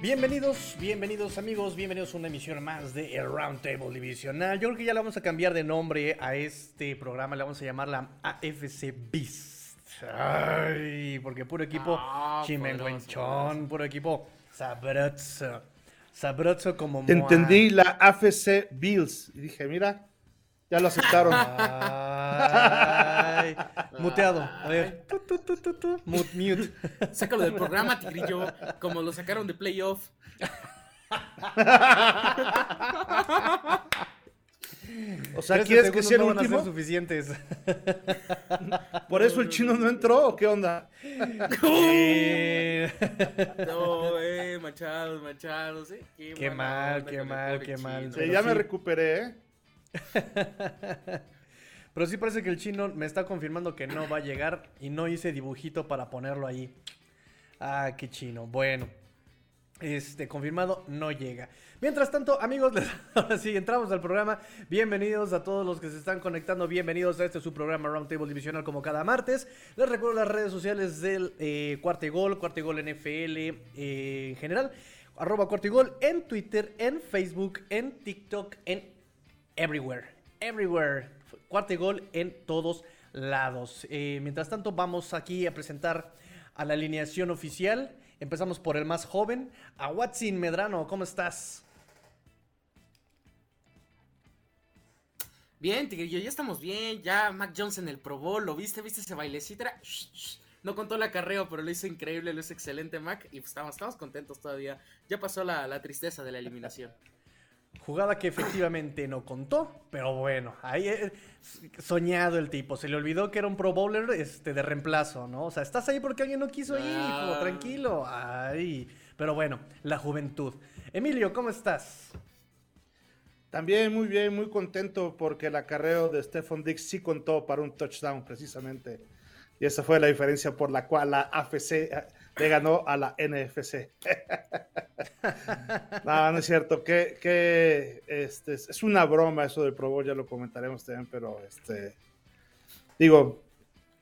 Bienvenidos, bienvenidos amigos, bienvenidos a una emisión más de El Roundtable Divisional. Yo creo que ya le vamos a cambiar de nombre a este programa, le vamos a llamar la AFC Beast. Ay, porque puro equipo Ah, chimenguenchón, puro equipo sabroso. Sabroso como moa. Entendí la AFC Bills y dije, mira, ya lo aceptaron. Muteado. A ver. Tu, tu, tu, tu, tu. Mute, mute. Sácalo del programa, Tigrillo, como lo sacaron de playoff. O sea, 13 ¿quieres que sea el no van a ser último? suficientes. ¿Por eso el chino no entró o qué onda? Eh, No, eh, machados, machados, eh. Qué mal, qué mal, qué mal. Sí, ya me recuperé, ¿eh? Pero sí parece que el chino me está confirmando que no va a llegar y no hice dibujito para ponerlo ahí. Ah, qué chino. Bueno. Este, confirmado, no llega. Mientras tanto, amigos, les- ahora sí, entramos al programa. Bienvenidos a todos los que se están conectando. Bienvenidos a este su programa Roundtable Divisional como cada martes. Les recuerdo las redes sociales del eh, Cuarte Gol, Cuarte Gol NFL eh, en general. Arroba Cuarte Gol en Twitter, en Facebook, en TikTok, en everywhere. Everywhere. Cuarte Gol en todos lados. Eh, mientras tanto, vamos aquí a presentar a la alineación oficial. Empezamos por el más joven, a Watson Medrano. ¿Cómo estás? Bien, Tigrillo, ya estamos bien. Ya Mac Jones en el Pro ¿lo viste? ¿Viste ese bailecito? No contó el acarreo, pero lo hizo increíble, lo hizo excelente, Mac. Y pues estamos, estamos contentos todavía. Ya pasó la, la tristeza de la eliminación. Jugada que efectivamente no contó, pero bueno, ahí eh, soñado el tipo. Se le olvidó que era un Pro Bowler este, de reemplazo, ¿no? O sea, estás ahí porque alguien no quiso ir, hijo, tranquilo. Ay, pero bueno, la juventud. Emilio, ¿cómo estás? También muy bien, muy contento porque el acarreo de Stephon Dix sí contó para un touchdown precisamente. Y esa fue la diferencia por la cual la AFC le ganó a la NFC. no, no es cierto, que, que este, es una broma eso del Pro Bowl, ya lo comentaremos también, pero este, digo,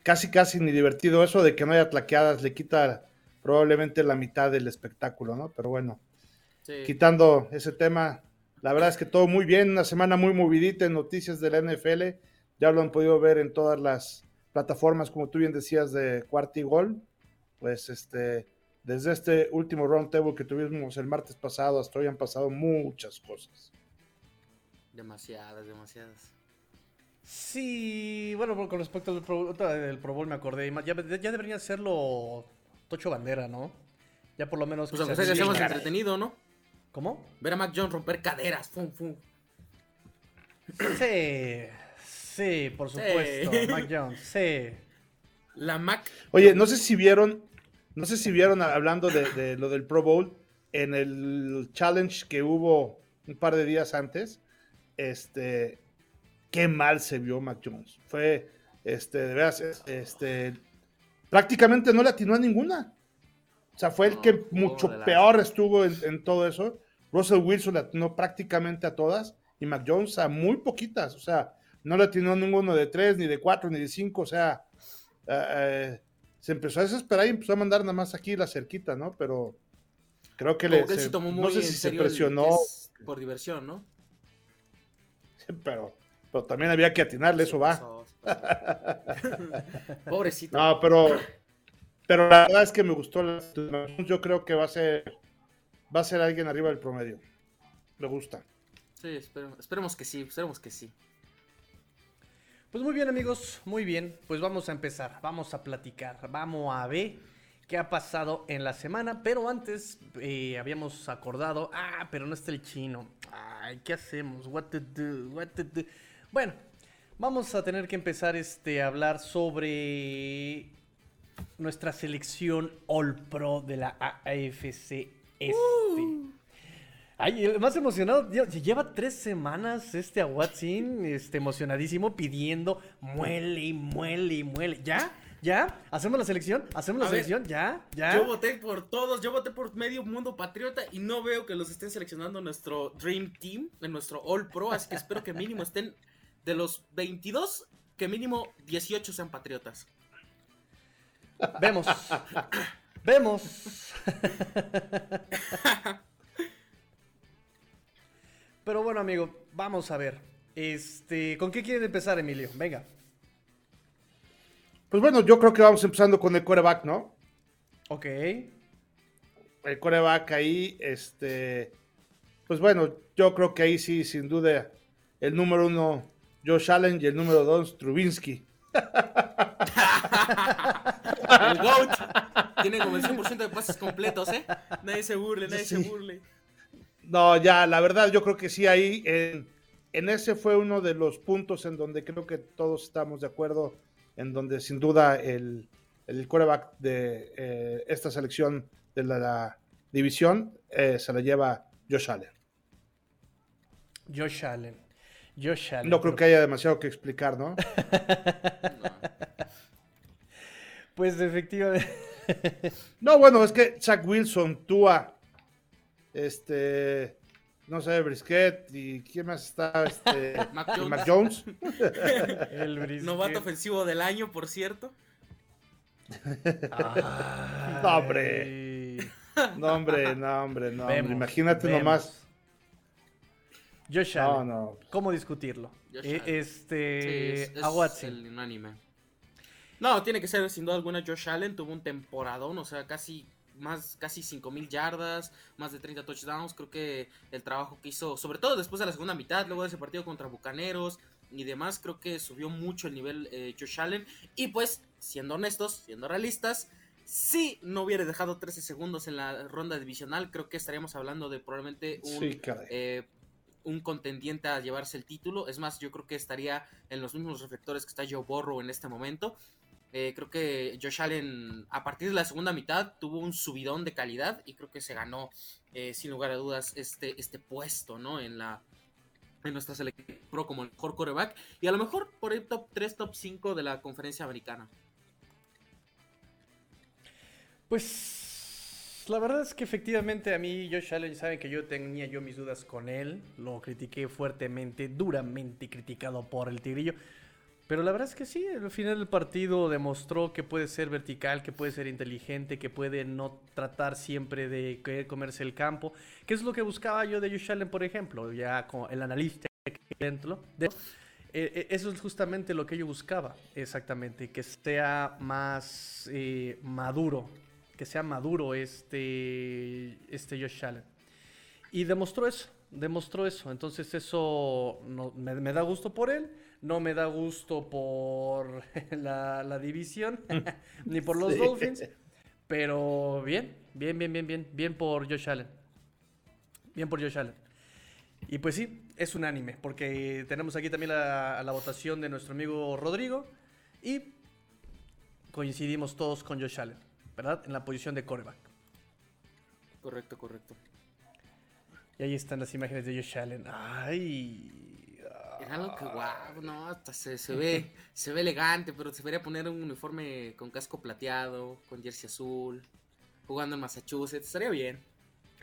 casi casi ni divertido eso de que no haya tlaqueadas, le quita probablemente la mitad del espectáculo, ¿no? Pero bueno Sí. quitando ese tema, la verdad es que todo muy bien, una semana muy movidita en noticias de la NFL, ya lo han podido ver en todas las plataformas, como tú bien decías, de Cuarta y Gol, pues este, desde este último roundtable que tuvimos el martes pasado hasta hoy han pasado muchas cosas. Demasiadas, demasiadas. Sí, bueno, con respecto al Pro, del Pro Bowl me acordé. Ya, ya debería hacerlo Tocho Bandera, ¿no? Ya por lo menos. Pues que aunque se sea que sea más entretenido, ¿no? ¿Cómo? Ver a Mac Jones romper caderas, fum, fum. Sí, sí, por supuesto. Sí. Mac Jones, sí. La Mac Oye, no sé si vieron, no sé si vieron hablando de, de lo del Pro Bowl en el challenge que hubo un par de días antes, este, qué mal se vio Mac Jones. Fue, este, de veras, este, prácticamente no le atinó a ninguna. O sea, fue el que mucho peor estuvo en, en todo eso. Russell Wilson le atinó prácticamente a todas y Mac Jones a muy poquitas. O sea, no le atinó a ninguno de tres, ni de cuatro, ni de cinco. O sea, eh, eh, se empezó a desesperar y empezó a mandar nada más aquí la cerquita, ¿no? Pero creo que le. como que él se- se tomó muy no sé si se presionó, por diversión, ¿no? pero, pero también había que atinarle, eso va. Pobrecito. No, pero, pero la verdad es que me gustó. la- Yo creo que va a ser, va a ser alguien arriba del promedio. Me gusta. Sí, esperemos, esperemos que sí, esperemos que sí. Pues muy bien, amigos, muy bien. Pues vamos a empezar, vamos a platicar, vamos a ver qué ha pasado en la semana. Pero antes eh, habíamos acordado, ah, pero no está el chino. Ay, ¿qué hacemos? Bueno, vamos a tener que empezar este, a hablar sobre nuestra selección All Pro de la AFC Este. Ay, el más emocionado, lle- lleva tres semanas este a Watson, este, emocionadísimo, pidiendo, muele y muele y muele. ¿Ya? ¿Ya? ¿Hacemos la selección? ¿Hacemos la A ver, selección? ¿Ya? ¿Ya? Yo voté por todos, yo voté por medio mundo patriota y no veo que los estén seleccionando en nuestro Dream Team, en nuestro All Pro, así que espero que mínimo estén de los 22, que mínimo 18 sean patriotas. Vemos. Vemos. Pero bueno, amigo, vamos a ver. Este, ¿con qué quieren empezar, Emilio? Venga. Pues bueno, yo creo que vamos empezando con el quarterback, ¿no? Ok. El quarterback ahí, este, pues bueno, yo creo que ahí sí, sin duda, el número uno, Josh Allen, y el número dos, Trubinsky. el GOAT tiene como el 100% de pases completos, ¿eh? Nadie se burle, nadie Sí. se burle. No, ya, la verdad, yo creo que sí, ahí, en, en ese fue uno de los puntos en donde creo que todos estamos de acuerdo, en donde sin duda el, el quarterback de eh, esta selección de la, la división eh, se la lleva Josh Allen. Josh Allen. Josh Allen. No creo que haya demasiado que explicar, ¿no? Pues efectivamente. No, bueno, es que Zach Wilson, Tua, este, no sé, Brisket y quién más está, este, Mac Jones. Mac Jones. El brisket. Novato ofensivo del año, por cierto. Ay. No, hombre. No, hombre, no, hombre, no, hombre. Imagínate vemos. nomás. Josh Allen. no. ¿Cómo discutirlo? Josh Eh, Allen. este. Sí, es, es a Watson. el unánime. No, tiene que ser sin duda alguna Josh Allen. Tuvo un temporadón, o sea, casi más casi 5000 yardas, más de 30 touchdowns. Creo que el trabajo que hizo, sobre todo después de la segunda mitad, luego de ese partido contra Bucaneros y demás, creo que subió mucho el nivel eh, Josh Allen. Y pues, siendo honestos, siendo realistas, si no hubiera dejado 13 segundos en la ronda divisional, creo que estaríamos hablando de probablemente un Sí, eh, un contendiente a llevarse el título. Es más, yo creo que estaría en los mismos reflectores que está Joe Burrow en este momento. Eh, creo que Josh Allen, a partir de la segunda mitad, tuvo un subidón de calidad y creo que se ganó, eh, sin lugar a dudas, este, este puesto, ¿no? En la en nuestra selección pro como el mejor quarterback y a lo mejor por el top 3, top 5 de la conferencia americana. Pues la verdad es que efectivamente a mí Josh Allen saben que yo tenía yo mis dudas con él, lo critiqué fuertemente, duramente criticado por el Tigrillo, pero la verdad es que sí, al final del partido demostró que puede ser vertical, que puede ser inteligente, que puede no tratar siempre de comerse el campo, que es lo que buscaba yo de Josh Allen, por ejemplo, ya con el analista dentro de eh, eh, eso es justamente lo que yo buscaba, exactamente, que sea más eh, maduro, que sea maduro este, este Josh Allen. Y demostró eso, demostró eso. Entonces eso me da gusto por él, no me da gusto por la, la división, ni por los Sí. Dolphins. Pero bien, bien, bien, bien, bien, bien por Josh Allen. Bien por Josh Allen. Y pues sí, es unánime, porque tenemos aquí también la, la votación de nuestro amigo Rodrigo y coincidimos todos con Josh Allen, ¿verdad? En la posición de coreback. Correcto, correcto. Y ahí están las imágenes de Josh Allen. Ay. Era algo que guau, no, hasta se, se ve, se ve elegante, pero se debería poner un uniforme con casco plateado, con jersey azul, jugando en Massachusetts, estaría bien.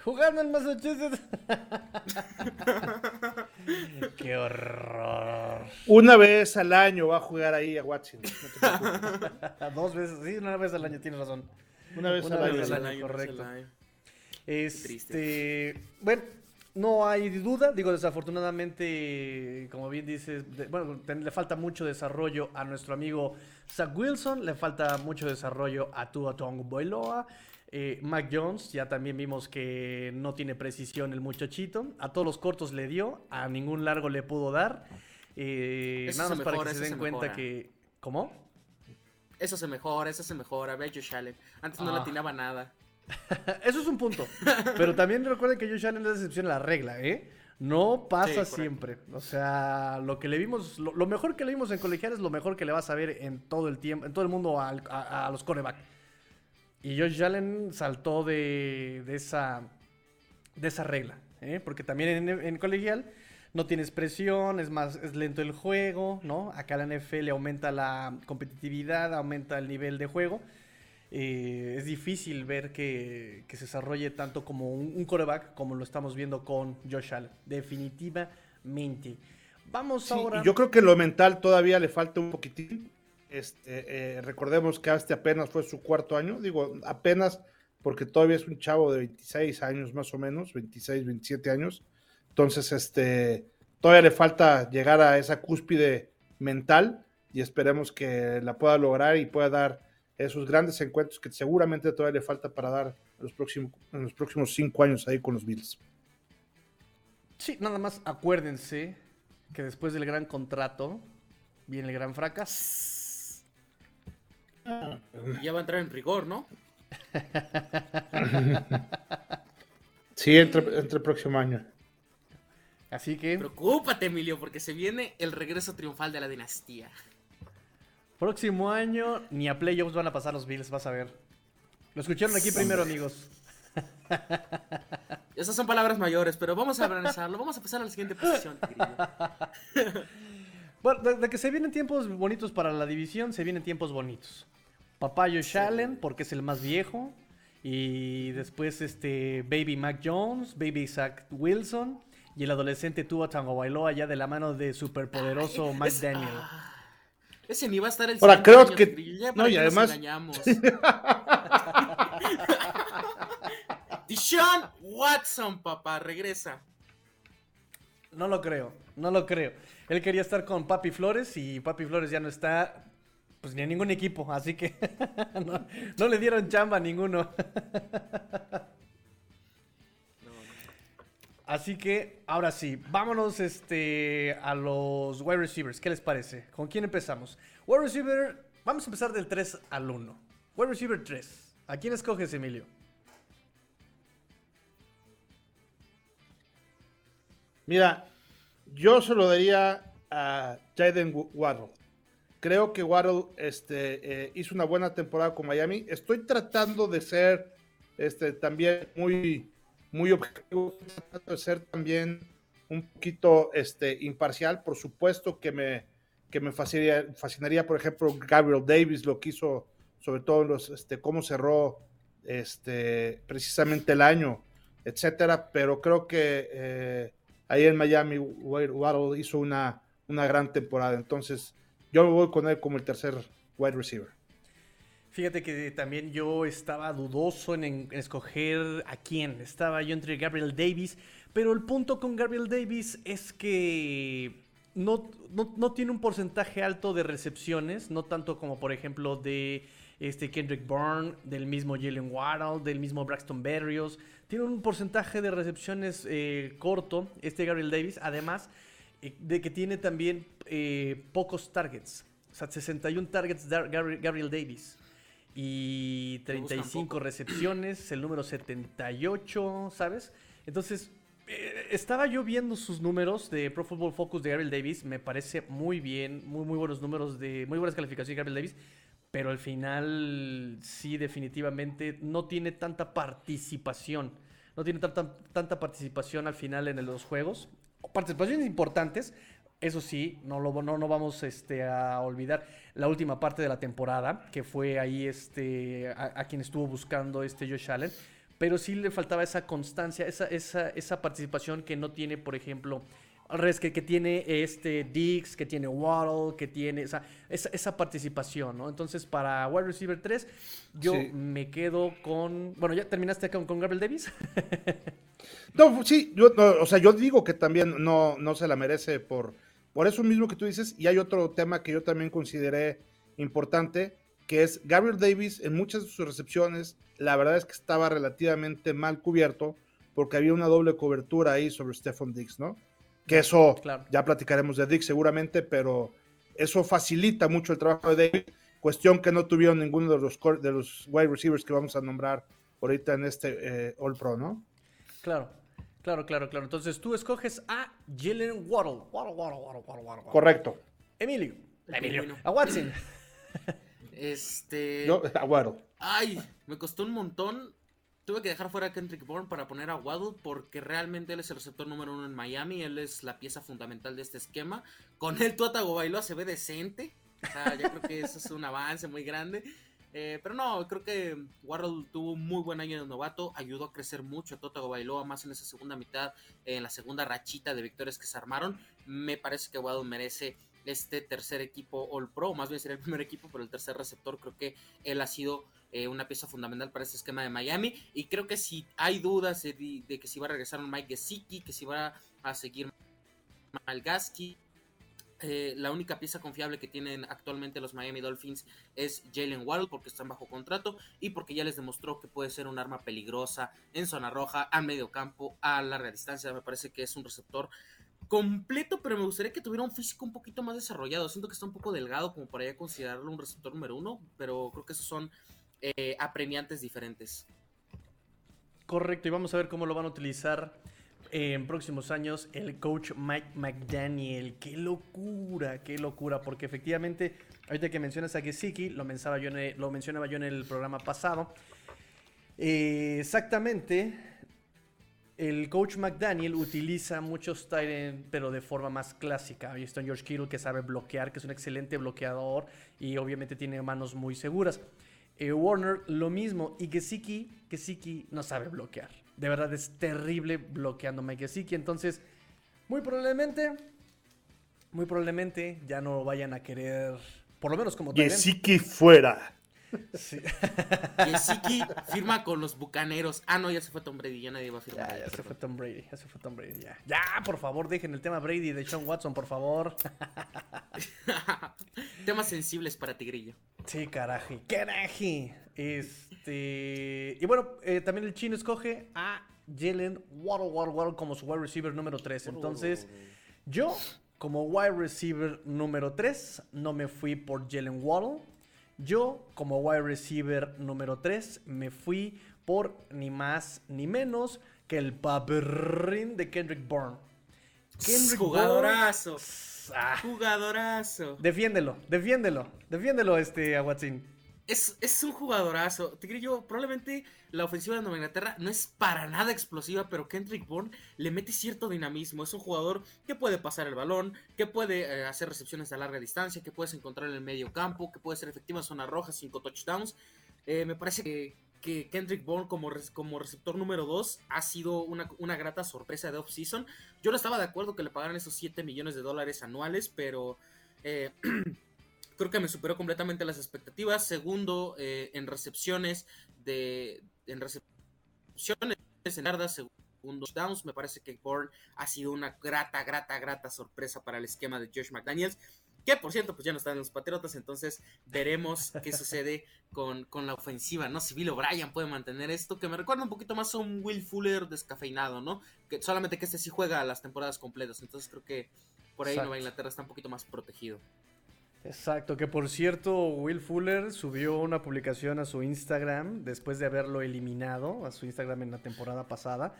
Jugando en Massachusetts. Qué horror. Una vez al año va a jugar ahí a Watson. no te preocupes. Dos veces, sí, una vez al año, tienes razón. Una vez Una al vez año. al año. correcto. es el año. Este, bueno, no hay duda, digo, desafortunadamente, como bien dices, de- bueno, le falta mucho desarrollo a nuestro amigo Zach Wilson, le falta mucho desarrollo a Tua Tagovailoa, eh, Mac Jones, ya también vimos que no tiene precisión el muchachito, a todos los cortos le dio, a ningún largo le pudo dar, eh, nada más para que se den se cuenta mejora. que, ¿cómo? Eso se mejora, eso se mejora, ve a Josh Allen. Antes no Ah. le atinaba nada. Eso es un punto. Pero también recuerden que Josh Allen es la excepción a la regla, ¿eh? No pasa Sí, siempre. O sea, lo que le vimos, lo, lo mejor que le vimos en colegial es lo mejor que le vas a ver en todo el tiempo, en todo el mundo al- a, a los coreback. Y Josh Allen saltó de, de esa, de esa regla, ¿eh? Porque también en, en colegial no tienes presión, es más, es lento el juego, ¿no? Acá la NFL aumenta la competitividad, aumenta el nivel de juego. Eh, es difícil ver que, que se desarrolle tanto como un, un coreback como lo estamos viendo con Josh Allen. Definitivamente. Vamos Sí, ahora. yo creo que lo mental todavía le falta un poquitín. Este, eh, recordemos que este apenas fue su cuarto año, digo, apenas porque todavía es un chavo de 26 años más o menos, 26, 27 años. Entonces, este, todavía le falta llegar a esa cúspide mental y esperemos que la pueda lograr y pueda dar esos grandes encuentros que seguramente todavía le falta para dar en los próximos, en los próximos cinco años ahí con los Bills. Sí, nada más acuérdense que después del gran contrato viene el gran fracaso. Ya va a entrar en rigor, ¿no? sí, entre, entre el próximo año. Así que. Preocúpate, Emilio, porque se viene el regreso triunfal de la dinastía. Próximo año, ni a playoffs van a pasar los Bills, vas a ver. Lo escucharon aquí primero, amigos. Esas son palabras mayores, pero vamos a analizarlo. Vamos a pasar a la siguiente posición, Bueno, de, que se vienen tiempos bonitos para la división, se vienen tiempos bonitos. Papayo Shallen, porque es el más viejo. Y después este Baby Mac Jones, Baby Zach Wilson. Y el adolescente Tua Tango Bailoa ya de la mano de superpoderoso Mike Daniel. Ah, ese ni va a estar el Ahora creo que. no, y además. Dishon Watson, papá, regresa. No lo creo, no lo creo. Él quería estar con Papi Flores y Papi Flores ya no está, pues ni en ningún equipo, así que no, le dieron chamba a ninguno. Así que ahora sí, vámonos este, a los wide receivers. ¿Qué les parece? ¿Con quién empezamos? Wide receiver, vamos a empezar del 3 al 1. Wide receiver 3. ¿A quién escoges, Emilio? Mira, yo se lo daría a Jaden Waddle. Creo que Waddle este, eh, hizo una buena temporada con Miami. Estoy tratando de ser este, también muy, muy objetivo, tratando de ser también un poquito este, imparcial. Por supuesto que me, que me fascinaría, por ejemplo, Gabriel Davis, lo que hizo, sobre todo los, este, cómo cerró este, precisamente el año, etcétera. Pero creo que eh, ahí en Miami, Waddle hizo una, una gran temporada. Entonces, yo me voy con él como el tercer wide receiver. Fíjate que también yo estaba dudoso en, escoger a quién. Estaba yo entre Gabriel Davis, pero el punto con Gabriel Davis es que no, no, tiene un porcentaje alto de recepciones, no tanto como por ejemplo de este Kendrick Bourne, del mismo Jalen Waddle, del mismo Braxton Berrios. Tiene un porcentaje de recepciones eh, corto, este Gabriel Davis, además eh, de que tiene también eh, pocos targets. O sea, 61 targets Gabriel Davis. Y 35 recepciones, el número 78, ¿sabes? Entonces, estaba yo viendo sus números de Pro Football Focus de Gabriel Davis. Me parece muy bien, muy, muy buenos números, de muy buenas calificaciones de Gabriel Davis pero al final sí definitivamente no tiene tanta participación. No tiene tanta, tanta participación al final en los juegos. Participaciones importantes, eso sí, no, lo, no, no vamos este, a olvidar la última parte de la temporada, que fue ahí este, a, quien estuvo buscando este Josh Allen. Pero sí le faltaba esa constancia, esa, esa, esa participación que no tiene, por ejemplo, que, que, tiene este Dix, que tiene Waddle, que tiene esa, esa, participación, ¿no? Entonces, para wide receiver 3, yo me quedo con. Bueno, ¿ya terminaste con, con Gabriel Davis? no, sí, yo, o sea, yo digo que también no, no se la merece por, por eso mismo que tú dices. Y hay otro tema que yo también consideré importante, que es Gabriel Davis en muchas de sus recepciones, la verdad es que estaba relativamente mal cubierto porque había una doble cobertura ahí sobre Stephon Dix, ¿no? Que eso, ya platicaremos de Dick seguramente, pero eso facilita mucho el trabajo de David. Cuestión que no tuvieron ninguno de los, de los wide receivers que vamos a nombrar ahorita en este eh, All Pro, ¿no? Claro, claro, claro, claro. Entonces tú escoges a Jalen Waddle. Waddle, Waddle, Waddle, Waddle, Waddle. Correcto. Emilio. Emilio. A Watson. este. No, a Waddle. Ay, me costó un montón Tuve que dejar fuera a Kendrick Bourne para poner a Waddle porque realmente él es el receptor número uno en Miami. Él es la pieza fundamental de este esquema. Con él Tuatago Bailoa se ve decente. O sea, yo creo que eso es un avance muy grande. Eh, pero no, creo que Waddle tuvo un muy buen año de novato. Ayudó a crecer mucho a Tuatago Bailoa más en esa segunda mitad, en la segunda rachita de victorias que se armaron. Me parece que Waddle merece este tercer equipo All Pro, más bien sería el primer equipo, pero el tercer receptor creo que él ha sido eh, una pieza fundamental para este esquema de Miami y creo que si hay dudas de, que si va a regresar Mike Gesicki, que si va a seguir Malgaski, eh, la única pieza confiable que tienen actualmente los Miami Dolphins es Jalen Waddle porque están bajo contrato y porque ya les demostró que puede ser un arma peligrosa en zona roja, a medio campo, a larga distancia. Me parece que es un receptor completo, pero me gustaría que tuviera un físico un poquito más desarrollado. Siento que está un poco delgado como para ya considerarlo un receptor número uno, pero creo que esos son eh, apremiantes diferentes. Correcto, y vamos a ver cómo lo van a utilizar en próximos años el coach Mike McDaniel. Qué locura, qué locura, porque efectivamente, ahorita que mencionas a Gesicki, lo mencionaba yo en el, programa pasado. Eh, exactamente, el coach McDaniel utiliza muchos tight pero de forma más clásica. Ahí está George Kittle que sabe bloquear, que es un excelente bloqueador y obviamente tiene manos muy seguras. Eh, Warner lo mismo y Gesicki, Gesicki no sabe bloquear. De verdad es terrible bloqueando a Mike Gesicki. Entonces, muy probablemente, muy probablemente ya no vayan a querer, por lo menos como Gesicki fuera. Sí. Gesicki firma con los bucaneros. Ah, no, ya se fue Tom Brady, ya nadie va a firmar. Ya, ya se fue Tom Brady, ya se fue Tom Brady, ya. Ya, por favor, dejen el tema Brady de Sean Watson, por favor. Temas sensibles para Tigrillo. Sí, caraje, caraje. Este. Y bueno, eh, también el chino escoge a Jalen Waddle, Waddle, Waddle como su wide receiver número 3. Entonces, yo, como wide receiver número 3, no me fui por Jalen Waddle. Yo, como wide receiver número 3, me fui por ni más ni menos que el paperrín de Kendrick Bourne. Kendrick Jugadorazo. Ah. Jugadorazo. Defiéndelo, defiéndelo, defiéndelo, este Aguatzin. Es, es, un jugadorazo. Yo, probablemente la ofensiva de Nueva Inglaterra no es para nada explosiva, pero Kendrick Bourne le mete cierto dinamismo. Es un jugador que puede pasar el balón, que puede eh, hacer recepciones a larga distancia, que puedes encontrar en el medio campo, que puede ser efectivo en zona roja, cinco touchdowns. Eh, me parece que, que Kendrick Bourne como, como receptor número 2 ha sido una, una grata sorpresa de off-season. Yo no estaba de acuerdo que le pagaran esos 7 millones de dólares anuales, pero... Eh, creo que me superó completamente las expectativas. Segundo, eh, en recepciones de. En recepciones en yardas, segundos downs. Me parece que Bourne ha sido una grata, grata, grata sorpresa para el esquema de Josh McDaniels. Que por cierto, pues ya no están en los Patriotas, entonces veremos qué sucede con, con, la ofensiva, ¿no? Si Bill O'Brien puede mantener esto, que me recuerda un poquito más a un Will Fuller descafeinado, ¿no? Que solamente que este sí juega las temporadas completas, entonces creo que por ahí Nueva Inglaterra está un poquito más protegido. Exacto, que por cierto, Will Fuller subió una publicación a su Instagram después de haberlo eliminado, a su Instagram en la temporada pasada,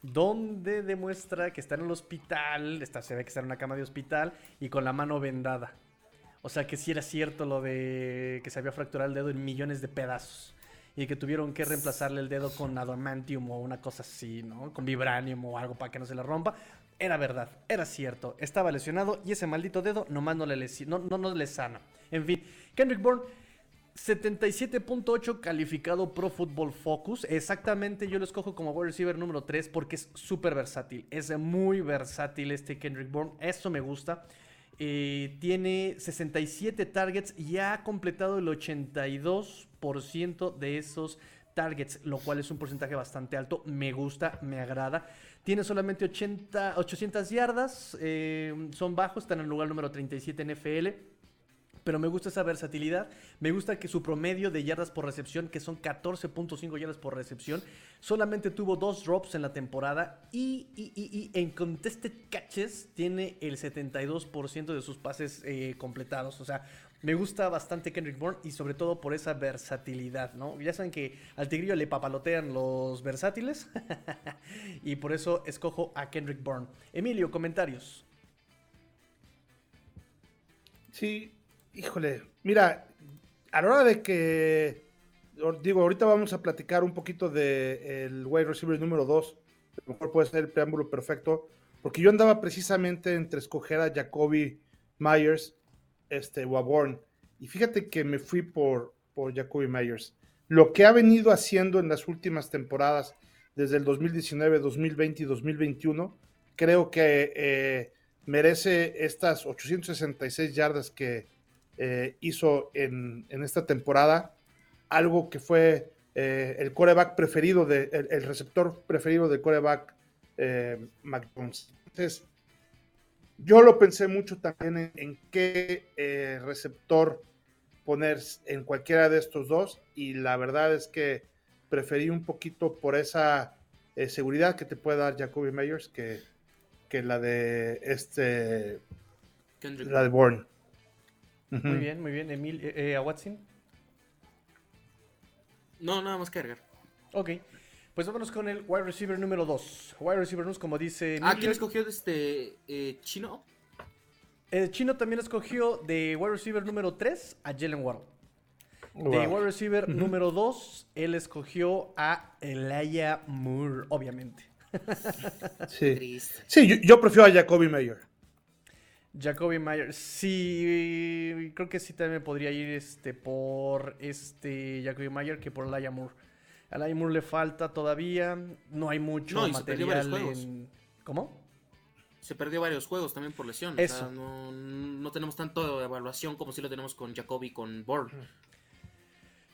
donde demuestra que está en el hospital, está, se ve que está en una cama de hospital y con la mano vendada. O sea que sí era cierto lo de que se había fracturado el dedo en millones de pedazos y que tuvieron que reemplazarle el dedo con adamantium o una cosa así, ¿no? Con vibranium o algo para que no se le rompa era verdad, era cierto, estaba lesionado y ese maldito dedo nomás no le, no, no, le sana. En fin, Kendrick Bourne, 77.8 calificado Pro Football Focus. Exactamente, yo lo escojo como wide receiver número 3 porque es súper versátil. Es muy versátil este Kendrick Bourne, eso me gusta. Eh, tiene 67 targets y ha completado el 82% de esos targets, lo cual es un porcentaje bastante alto. Me gusta, me agrada. Tiene solamente 80, 800 yardas, eh, son bajos, están en el lugar número 37 en FL. Pero me gusta esa versatilidad. Me gusta que su promedio de yardas por recepción, que son 14.5 yardas por recepción, solamente tuvo dos drops en la temporada. Y, en contested catches tiene el 72% de sus pases eh, completados. O sea, me gusta bastante Kendrick Bourne y sobre todo por esa versatilidad, ¿no? Ya saben que al tigrillo le papalotean los versátiles y por eso escojo a Kendrick Bourne. Emilio, comentarios. Sí, híjole, mira, a la hora de que, digo, ahorita vamos a platicar un poquito del el wide receiver número 2, a lo mejor puede ser el preámbulo perfecto, porque yo andaba precisamente entre escoger a Jacoby Myers este, Waborn. Y fíjate que me fui por, por Jacoby Myers. Lo que ha venido haciendo en las últimas temporadas, desde el 2019, 2020 y 2021, creo que eh, merece estas 866 yardas que eh, hizo en, en, esta temporada, algo que fue eh, el coreback preferido, de, el, receptor preferido del coreback eh, McJones. Entonces, yo lo pensé mucho también en, en qué eh, receptor poner en cualquiera de estos dos y la verdad es que preferí un poquito por esa eh, seguridad que te puede dar Jacoby Meyers que, que la de este Kendrick. la de Bourne. Muy bien, muy bien. Emil, eh, ¿a Watson? No, nada más que agregar. Ok. Pues vámonos con el wide receiver número 2. Wide receiver 2, como dice. Ah, ¿quién escogió de este eh, chino? El chino también escogió de wide receiver número 3 a Jalen Waddle. De Wow. wide receiver número 2, él escogió a Elijah Moore, obviamente. Sí. Sí, yo, yo prefiero a Jacoby Meyer. Jacoby Myers, sí, creo que sí también podría ir este por este Jacoby Myers que por Elijah Moore. A Moore le falta todavía, no hay mucho No, y se perdió varios material en... ¿Cómo? Se perdió varios juegos también por lesión. Eso. O sea, no, no tenemos tanto de evaluación como si lo tenemos con Jacoby y con Bourne.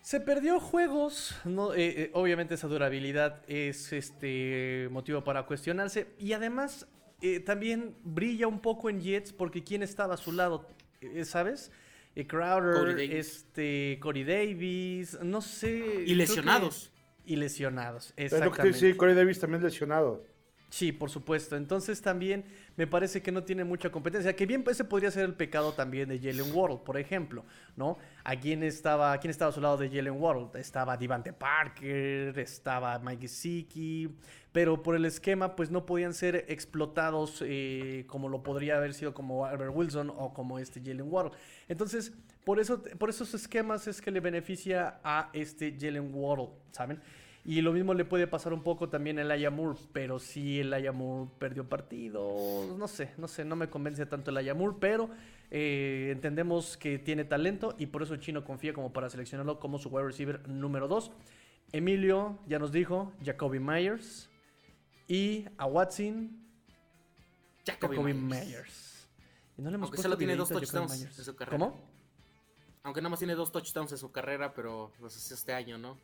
Se perdió juegos, no, eh, eh, obviamente esa durabilidad es este motivo para cuestionarse y además eh, también brilla un poco en Jets porque quién estaba a su lado, eh, ¿sabes? Eh, Crowder, Corey Davis. este Corey Davis, no sé. Y que- lesionados. Y lesionados, Es lo que exactamente. decía, Corey Davis también lesionado. Sí, por supuesto. Entonces también me parece que no tiene mucha competencia. Que bien ese podría ser el pecado también de Jalen Waddle, por ejemplo, ¿no? ¿A quién estaba, a quién estaba a su lado de Jalen Waddle? Estaba Divante Parker, estaba Mike Gesicki, pero por el esquema pues no podían ser explotados eh, como lo podría haber sido como Albert Wilson o como este Jalen Waddle. Entonces, por, eso, por esos esquemas es que le beneficia a este Jalen Waddle, ¿saben? Y lo mismo le puede pasar un poco también a Elijah Moore, pero sí Elijah Moore perdió partidos, no sé, no sé, no me convence tanto Elijah Moore, pero eh, entendemos que tiene talento y por eso Chino confía como para seleccionarlo como su wide receiver número 2. Emilio ya nos dijo, Jacoby Myers y a Watson, Jacoby, Jacoby Myers. Myers. Y no le hemos Aunque solo tiene dos touchdowns Myers. en su carrera. ¿Cómo? Aunque nada más tiene dos touchdowns en su carrera, pero pues es este año, ¿no?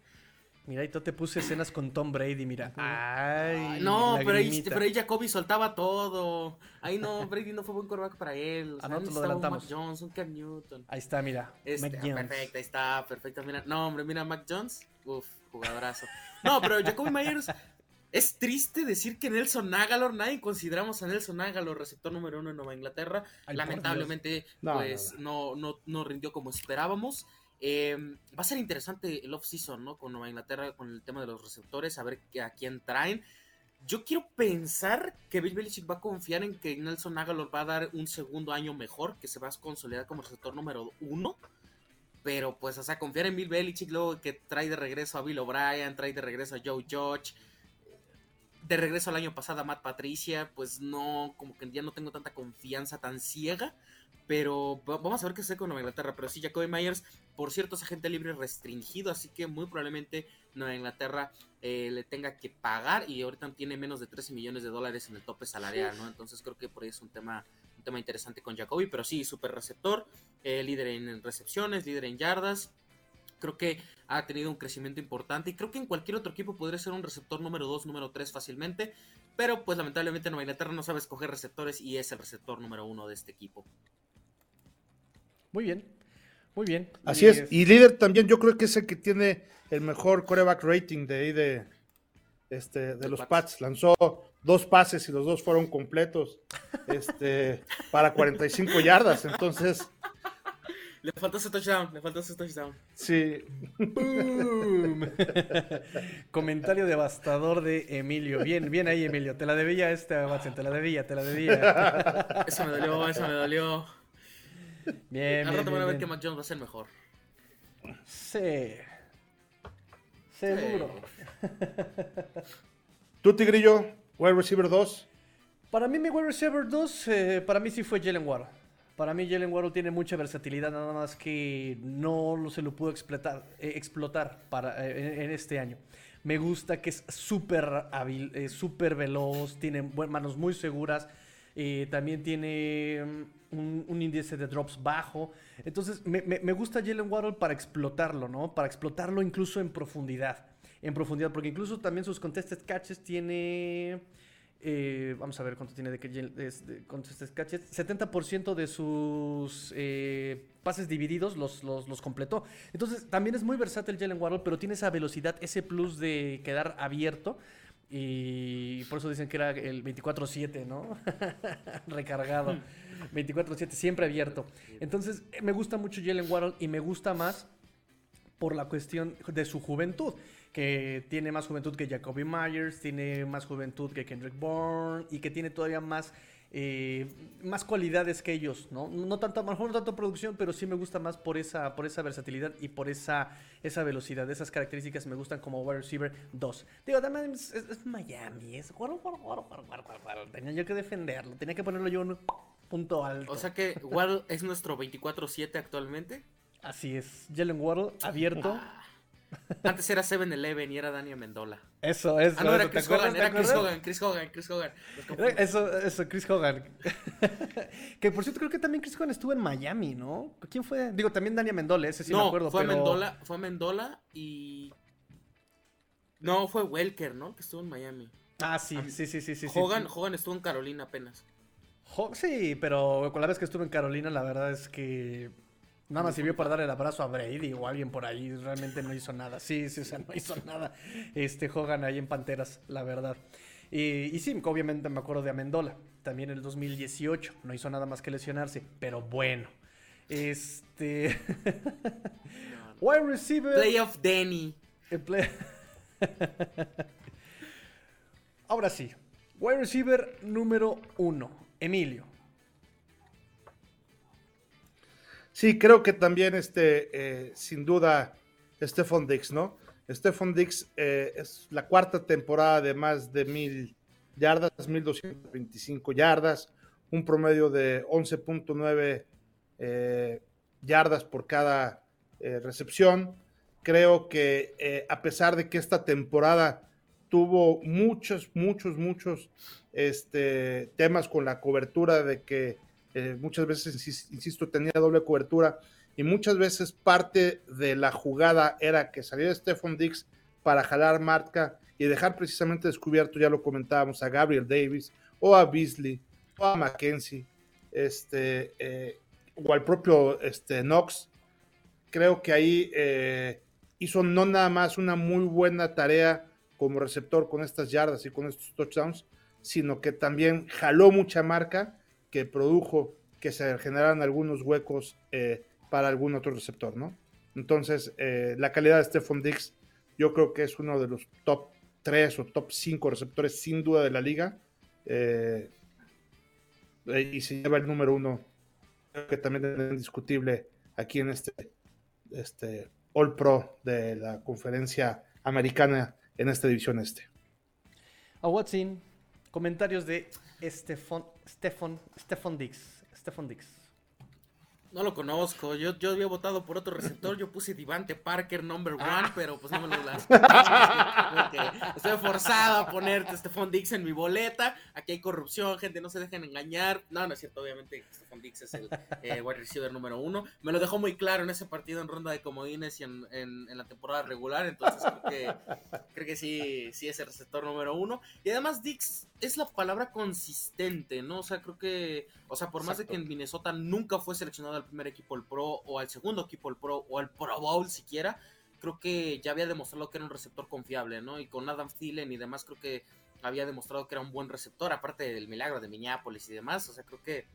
Mira, ahí te puse escenas con Tom Brady, mira. Ay, no, pero ahí, lagrimita. pero ahí Jacoby soltaba todo. Ahí no, Brady no fue buen quarterback para él. O Ah, sea, no, te lo un adelantamos. Mac Jones, un Cam Newton. Ahí está, mira. Este, Mac ah, Jones. perfecto, ahí está, perfecto. Mira, no, hombre, mira, Mac Jones. Uf, jugadorazo. No, pero Jacoby Myers. Es triste decir que Nelson Agalor, nadie consideramos a Nelson Agalor receptor número uno en Nueva Inglaterra. Ay, Lamentablemente, No, pues no, no, no rindió como esperábamos. Eh, va a ser interesante el off-season, ¿no? Con Nueva Inglaterra, con el tema de los receptores, a ver a quién traen. Yo quiero pensar que Bill Belichick va a confiar en que Nelson Aguilar va a dar un segundo año mejor, que se va a consolidar como receptor número uno. Pero pues, o sea, confiar en Bill Belichick, luego que trae de regreso a Bill O'Brien, trae de regreso a Joe Judge, de regreso al año pasado a Matt Patricia, pues no, como que ya no tengo tanta confianza tan ciega. Pero va- vamos a ver qué sucede con Nueva Inglaterra. Pero sí, Jacoby Myers, por cierto, es agente libre restringido, así que muy probablemente Nueva Inglaterra eh, le tenga que pagar y ahorita tiene menos de 13 millones de dólares en el tope salarial, ¿no? Entonces creo que por ahí es un tema, un tema interesante con Jacoby, pero sí, super receptor, eh, líder en recepciones, líder en yardas. Creo que ha tenido un crecimiento importante y creo que en cualquier otro equipo podría ser un receptor número 2, número 3 fácilmente, pero pues lamentablemente Nueva Inglaterra no sabe escoger receptores y es el receptor número 1 de este equipo. Muy bien. Muy bien. Así es. Y líder también, yo creo que es el que tiene el mejor coreback rating de ahí de, este, de De los Pats. Pats. Lanzó dos pases y los dos fueron completos este, para 45 yardas. Entonces, Le faltó ese touchdown, le faltó ese touchdown. sí. ¡Boom! Comentario devastador de Emilio. Bien, bien ahí, Emilio. Te la debía este Watson, te la debía, te la debía. Eso me dolió, eso me dolió. Bien, Al rato van a bien, ver que bien. Mac Jones va a ser mejor. Sí. Seguro. Tú, Tigrillo, wide receiver 2. Para mí, mi wide receiver 2, eh, para mí sí fue Jalen Waddle. Para mí, Jalen Waddle tiene mucha versatilidad, nada más que no se lo pudo explotar, eh, explotar para, eh, en, este año. Me gusta que es súper hábil, eh, veloz, tiene manos muy seguras. Eh, también tiene mm, un, índice de drops bajo. Entonces, me gusta Jalen Waddle para explotarlo, ¿no? Para explotarlo incluso en profundidad. En profundidad, porque incluso también sus contested catches tiene... eh, vamos a ver cuánto tiene de, de contested catches. 70% de sus eh, pases divididos los, los, los completó. Entonces, también es muy versátil Jalen Waddle, pero tiene esa velocidad, ese plus de quedar abierto. Y por eso dicen que era el 24-7, ¿no? Recargado. 24-7, siempre abierto. Entonces, eh, me gusta mucho Jalen Waddle y me gusta más por la cuestión de su juventud. Que tiene más juventud que Jacoby Myers, tiene más juventud que Kendrick Bourne y que tiene todavía más, eh, más cualidades que ellos, ¿no? No tanto, mejor no tanto producción, pero sí me gusta más por esa, por esa versatilidad y por esa, esa velocidad. Esas características me gustan como wide receiver 2. Digo, también es, es- es Miami, es. Tenía yo que defenderlo, tenía que ponerlo yo en un punto alto. O sea que Waddle es nuestro 24-7 actualmente. Así es, Jalen Waddle abierto. Ah. Antes era 7-Eleven y era Dani Amendola. Eso, eso. Ah, no, era eso, ¿te Chris acuerdas? Hogan, ¿Te era Chris? Hogan, Chris Hogan, Chris Hogan. Eso, eso, Chris Hogan. que por cierto, creo que también Chris Hogan estuvo en Miami, ¿no? ¿Quién fue? Digo, también Dani Amendola, ese sí me no, acuerdo. fue pero... Amendola, fue Amendola y... No, fue Welker, ¿no? Que estuvo en Miami. Ah, sí, sí, sí, sí. sí sí. Hogan, Hogan estuvo en Carolina apenas. Ho- Sí, pero con la vez que estuve en Carolina, la verdad es que nada más sirvió para dar el abrazo a Brady o a alguien por ahí. Realmente no hizo nada. Sí, sí, o sea, no hizo nada. Este Hogan ahí en Panteras, la verdad. Y, y sí, obviamente me acuerdo de Amendola. También en el 2018. No hizo nada más que lesionarse. Pero bueno. Este. Wide receiver. Playoff Danny. El play- Ahora sí. Wide receiver número uno. Emilio. Sí, creo que también, este, eh, sin duda, Stephon Dix, ¿no? Stephon Dix eh, es la cuarta temporada de más de mil yardas, 1225 yardas, un promedio de 11.9 eh, yardas por cada eh, recepción. Creo que a pesar de que esta temporada tuvo muchos, muchos, muchos este, temas con la cobertura de que eh, muchas veces, insis- insisto, tenía doble cobertura y muchas veces parte de la jugada era que saliera Stephon Dix para jalar marca y dejar precisamente descubierto, ya lo comentábamos, a Gabriel Davis o a Beasley o a Mackenzie este, eh, o al propio este, Knox. Creo que ahí eh, hizo no nada más una muy buena tarea como receptor con estas yardas y con estos touchdowns, sino que también jaló mucha marca que produjo que se generaran algunos huecos eh, para algún otro receptor, ¿no? Entonces, eh, la calidad de Stephon Dix, yo creo que es uno de los top 3 o top 5 receptores sin duda de la liga. eh, y se lleva el número uno, creo que también es indiscutible aquí en este, este All Pro de la conferencia americana en esta división este. A Watson, comentarios de Stefan, Stefan, Stefan Dix. Stefan Dix. No lo conozco. Yo, yo había votado por otro receptor. Yo puse Divante Parker number one, Ah. pero pues no me lo las. Estoy forzado a ponerte Stephon Dix en mi boleta. Aquí hay corrupción, gente, no se dejen engañar. No, no es cierto, obviamente Stephon Dix es el eh, wide receiver número uno. Me lo dejó muy claro en ese partido en ronda de comodines y en, en- en la temporada regular. Entonces creo que, creo que sí, sí es el receptor número uno. Y además Dix es la palabra consistente, ¿no? O sea, creo que, o sea, por más de que en Minnesota nunca fue seleccionado al primer equipo del Pro o al segundo equipo del Pro o al Pro Bowl siquiera, creo que ya había demostrado que era un receptor confiable, ¿no? Y con Adam Thielen y demás creo que había demostrado que era un buen receptor, aparte del milagro de Minneapolis y demás, o sea, creo que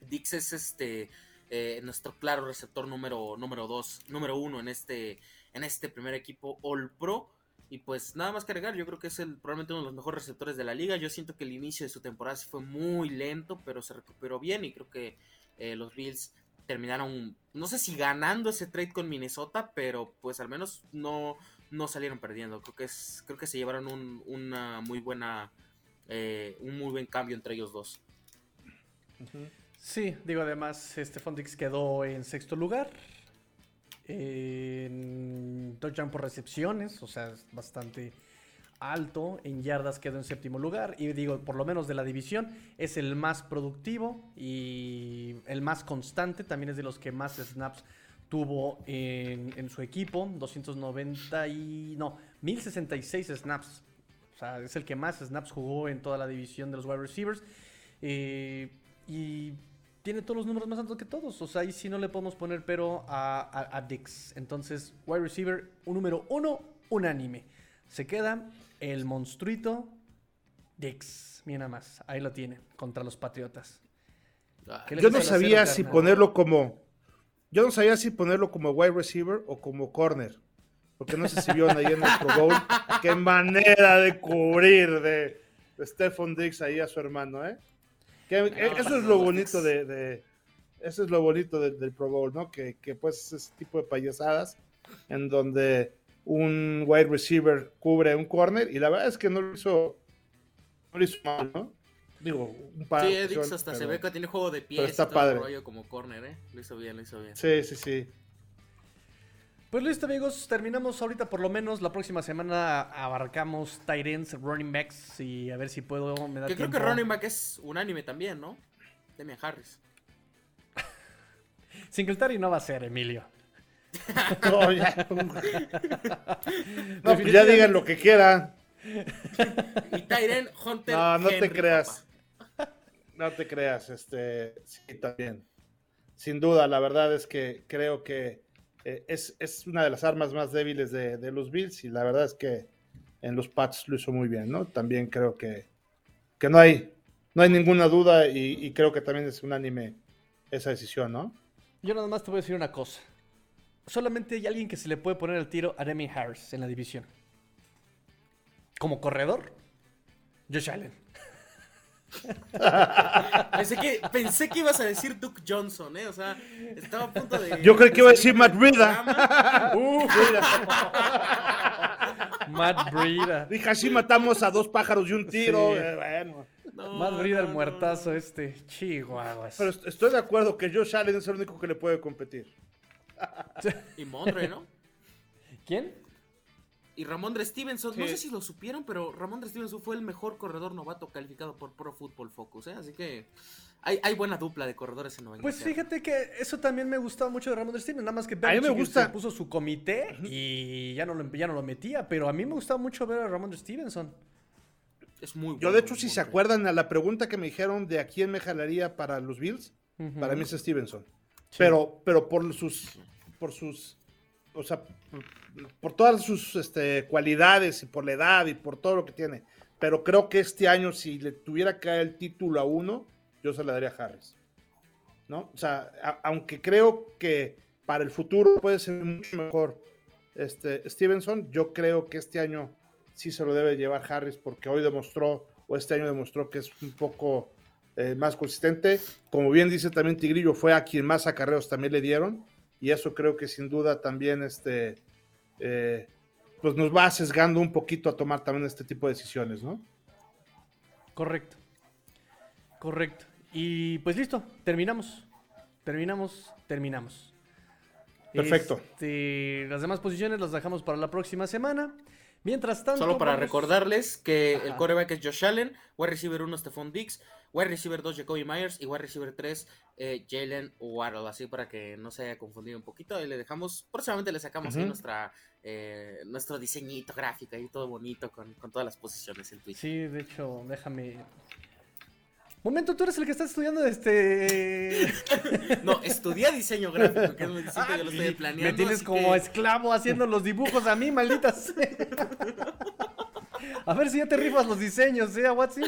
Dix es este eh, nuestro claro receptor número número dos, número uno en este en este primer equipo All Pro. Y pues nada más que agregar, yo creo que es el, probablemente uno de los mejores receptores de la liga. Yo siento que el inicio de su temporada fue muy lento, pero se recuperó bien y creo que eh, los Bills terminaron, no sé si ganando ese trade con Minnesota, pero pues al menos no, no salieron perdiendo. Creo que es, creo que se llevaron un, una muy buena, eh, un muy buen cambio entre ellos dos. Sí, digo, además, Stefan Dix quedó en sexto lugar. En touchdown por recepciones, o sea, es bastante alto, en yardas quedó en séptimo lugar y digo, por lo menos de la división, es el más productivo y el más constante, también es de los que más snaps tuvo en, en su equipo, 290 y... no, 1066 snaps. O sea, es el que más snaps jugó en toda la división de los wide receivers. Eh, y tiene todos los números más altos que todos. O sea, ahí sí no le podemos poner pero a, a, a Dix. Entonces, wide receiver, un número uno, unánime. Se queda el monstruito Dix. Mira nada más, ahí lo tiene, contra los Patriotas. Ah, ¿Qué le Yo no sabía si carnal? ponerlo como. Yo no sabía si ponerlo como wide receiver o como corner. Porque no sé si vieron ahí en el Pro Bowl. Qué manera de cubrir de, de Stephon Diggs ahí a su hermano, ¿eh? Que- eh, eso es lo bonito de, de- Eso es lo bonito de- del Pro Bowl, ¿no? Que, que pues ese tipo de payasadas en donde un wide receiver cubre un corner y la verdad es que no lo hizo, no lo hizo mal, ¿no? Digo, un par Sí, de Dix ocasiones, hasta se pero- ve que tiene juego de pies pero está y todo el padre. rollo como corner, ¿eh? Lo hizo bien, lo hizo bien. Sí, sí, sí. Pues listo, amigos. Terminamos ahorita, por lo menos. La próxima semana abarcamos tight ends, running backs y a ver si puedo. Me da Que creo que running back es unánime también, ¿no? Demian Harris. Singletary no va a ser, Emilio. No, ya. No, pues ya digan lo que quieran. Y Tyren Hunter. No, no te creas. papá. No te creas, este, sí, también. Sin duda, la verdad es que creo que eh, es, es una de las armas más débiles de, de los Bills y la verdad es que en los Pats lo hizo muy bien, ¿no? También creo que, que no hay no hay ninguna duda y, y creo que también es unánime esa decisión, ¿no? Yo nada más te voy a decir una cosa. Solamente hay alguien que se le puede poner el tiro a Demi Harris en la división. Como corredor, Josh Allen. Pensé que, pensé que ibas a decir Duke Johnson, ¿eh? O sea, estaba a punto de. Yo creo que iba a decir de Matt Breida. programa. Matt Breida. Dije, así matamos a dos pájaros y un tiro. Sí. eh, bueno. No, Matt Breida, el no, muertazo no. este. Chihuahuas. Pero est- estoy de acuerdo que Josh Allen es el único que le puede competir. Y Mondre, ¿no? ¿Quién? Y Ramondre Stevenson, no sé si lo supieron, pero Ramondre Stevenson fue el mejor corredor novato calificado por Pro Football Focus, ¿eh? Así que hay, hay buena dupla de corredores en Nueva Pues fíjate que eso también me gustaba mucho de Ramón Steven, nada más que A mí me Belichick gusta. se puso su comité y ya no, lo, ya no lo metía, pero a mí me gustaba mucho ver a Ramón Stevenson. Es muy Yo, bueno de hecho, si se acuerdan a la pregunta que me dijeron de a quién me jalaría para los Bills, para mí es Stevenson. Sí. Pero, pero por sus, por sus, o sea, por, todas sus este, cualidades y por la edad y por todo lo que tiene. Pero creo que este año, si le tuviera que dar el título a uno, yo se le daría a Harris. ¿No? O sea, aunque creo que para el futuro puede ser mucho mejor este, Stevenson, yo creo que este año sí se lo debe llevar Harris porque hoy demostró, o este año demostró que es un poco eh, más consistente. Como bien dice también Tigrillo, fue a quien más acarreos también le dieron. Y eso creo que sin duda también este, eh, pues nos va sesgando un poquito a tomar también este tipo de decisiones, ¿no? Correcto. Correcto. Y pues listo, terminamos. Terminamos, terminamos. Perfecto. Este, las demás posiciones las dejamos para la próxima semana. Mientras tanto. Solo para vamos- recordarles que el coreback es Josh Allen, wide receiver 1 Stephon Diggs, wide receiver 2 Jacoby Myers y wide receiver 3 eh, Jalen Waddle. Así para que no se haya confundido un poquito. Y le dejamos, próximamente le sacamos ahí nuestra, eh, nuestro diseñito gráfico ahí todo bonito con, con todas las posiciones en Twitch. Sí, de hecho, déjame. Momento, tú eres el que está estudiando este. No, estudié diseño gráfico, que es distinto, yo lo estoy Y planeando. Me tienes como que- esclavo haciendo los dibujos a mí, maldita sea. A ver si ya te rifas los diseños, ¿eh, Watson?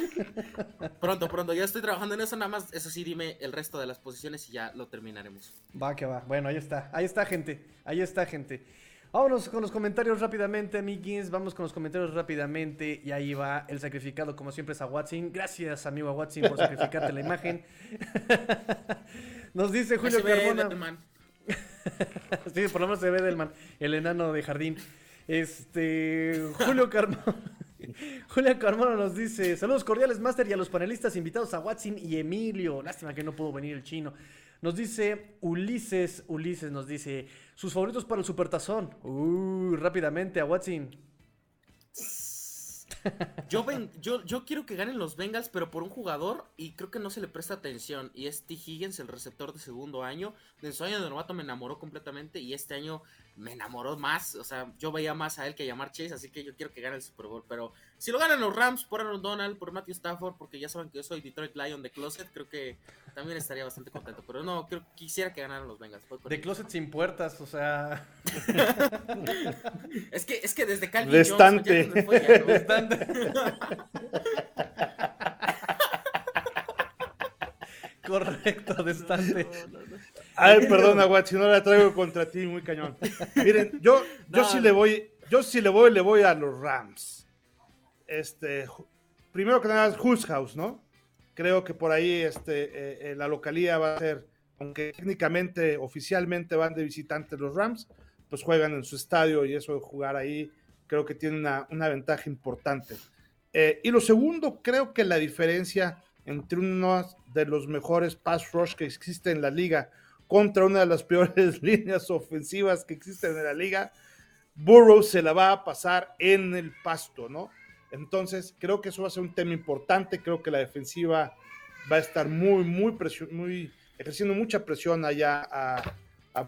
Pronto, pronto, ya estoy trabajando en eso, nada más, eso sí, dime el resto de las posiciones y ya lo terminaremos. Va, que va. Bueno, ahí está. Ahí está, gente. Ahí está, gente. Vámonos con los comentarios rápidamente, amiguis. Vamos con los comentarios rápidamente. Y ahí va el sacrificado, como siempre, es a Watson. Gracias, amigo a Watson, por sacrificarte la imagen. Nos dice Julio. Edelman. Sí, por lo menos se ve Delman, el enano de jardín. Este. Julio Carmona. Julio Carmona nos dice: Saludos cordiales, Master, y a los panelistas invitados a Watson y Emilio. Lástima que no pudo venir el chino. Nos dice Ulises, Ulises nos dice: Sus favoritos para el supertazón. Uh, rápidamente a Watson. Yo, yo, yo quiero que ganen los Bengals, pero por un jugador y creo que no se le presta atención. Y es T. Higgins, el receptor de segundo año. En su año de novato me enamoró completamente y este año me enamoró más. O sea, yo veía más a él que a llamar Chase, así que yo quiero que gane el Super Bowl. Pero si lo ganan los Rams por Aaron Donald, por Matthew Stafford, porque ya saben que yo soy Detroit Lion de Closet, creo que también estaría bastante contento. Pero no, creo, quisiera que ganaran los Bengals. De. Closet sin puertas, o sea. es, que, es que desde Calvin Destante. Correcto, destante. Ay, perdón, Aguat, si no la traigo contra ti, muy cañón. Miren, yo, yo sí le voy, yo sí le voy, le voy a los Rams. Este, primero que nada, House, ¿no? Creo que por ahí este, eh, eh, la localía va a ser, aunque técnicamente, oficialmente van de visitantes los Rams, pues juegan en su estadio y eso de jugar ahí creo que tiene una, una ventaja importante. Eh, y lo segundo, creo que la diferencia entre uno de los mejores pass rush que existe en la liga contra una de las peores líneas ofensivas que existen en la liga, Burrow se la va a pasar en el pasto, ¿no? Entonces, creo que eso va a ser un tema importante. Creo que la defensiva va a estar muy, muy, presión, muy ejerciendo mucha presión allá a,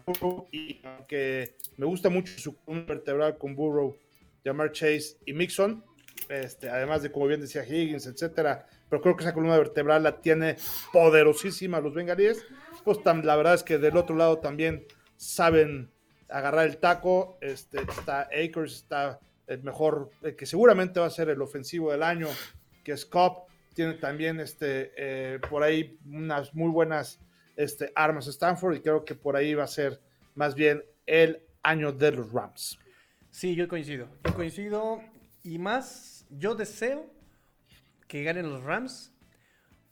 Burrow. Y aunque me gusta mucho su vertebral con Burrow, Jamar Chase y Mixon, este, además de, como bien decía Higgins, etcétera, pero creo que esa columna vertebral la tiene poderosísima los bengalíes. Pues la verdad es que del otro lado también saben agarrar el taco. Este, está Akers, está el mejor, que seguramente va a ser el ofensivo del año, que es Cobb. Tiene también este, eh, por ahí unas muy buenas este, armas Stanford y creo que por ahí va a ser más bien el año de los Rams. Sí, yo coincido. Yo coincido. Y más, yo deseo que ganen los Rams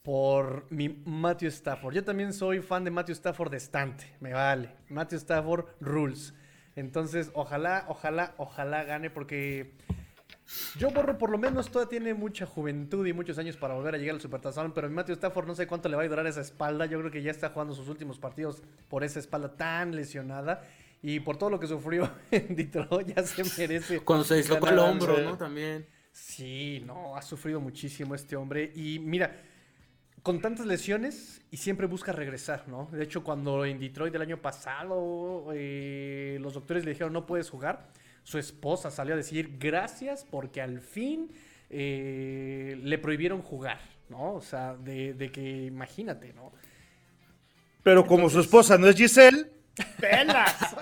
por mi Matthew Stafford. Yo también soy fan de Matthew Stafford de estante. Me vale. Matthew Stafford rules. Entonces, ojalá, ojalá, ojalá gane porque yo borro por lo menos todavía tiene mucha juventud y muchos años para volver a llegar al Supertazón, pero Matthew Stafford no sé cuánto le va a durar esa espalda. Yo creo que ya está jugando sus últimos partidos por esa espalda tan lesionada. Y por todo lo que sufrió en Detroit, ya se merece. Cuando se dislocó el hombro, ¿no? También. Sí, no, ha sufrido muchísimo este hombre. Y mira, con tantas lesiones y siempre busca regresar, ¿no? De hecho, cuando en Detroit del año pasado eh, los doctores le dijeron no puedes jugar, su esposa salió a decir gracias porque al fin eh, le prohibieron jugar, ¿no? O sea, de, de que imagínate, ¿no? Pero como su esposa no es Giselle ¡Pelas!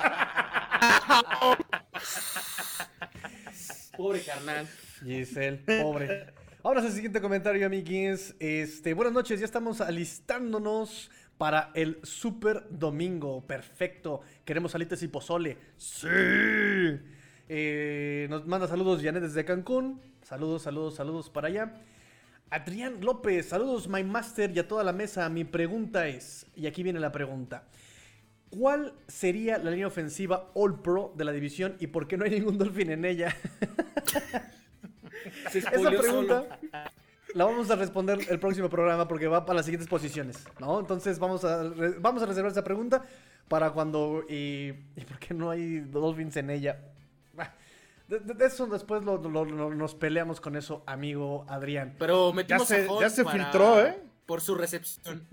pobre carnal. Giselle, pobre. Ahora el siguiente comentario, amigues. Este, buenas noches, ya estamos alistándonos para el Super Domingo. Perfecto. Queremos salitas y pozole. Sí. Eh, nos manda saludos Janet desde Cancún. Saludos, saludos, saludos para allá. Adrián López, saludos My Master y a toda la mesa. Mi pregunta es, y aquí viene la pregunta. ¿Cuál sería la línea ofensiva All Pro de la división y por qué no hay ningún Dolphin en ella? Esa pregunta la vamos a responder el próximo programa porque va para las siguientes posiciones, ¿no? Entonces vamos a, vamos a reservar esa pregunta para cuando... ¿Y, por qué no hay Dolphins en ella? De, eso después nos peleamos con eso, amigo Adrián. Pero metimos ya se, ya se filtró, ¿eh? Por su recepción.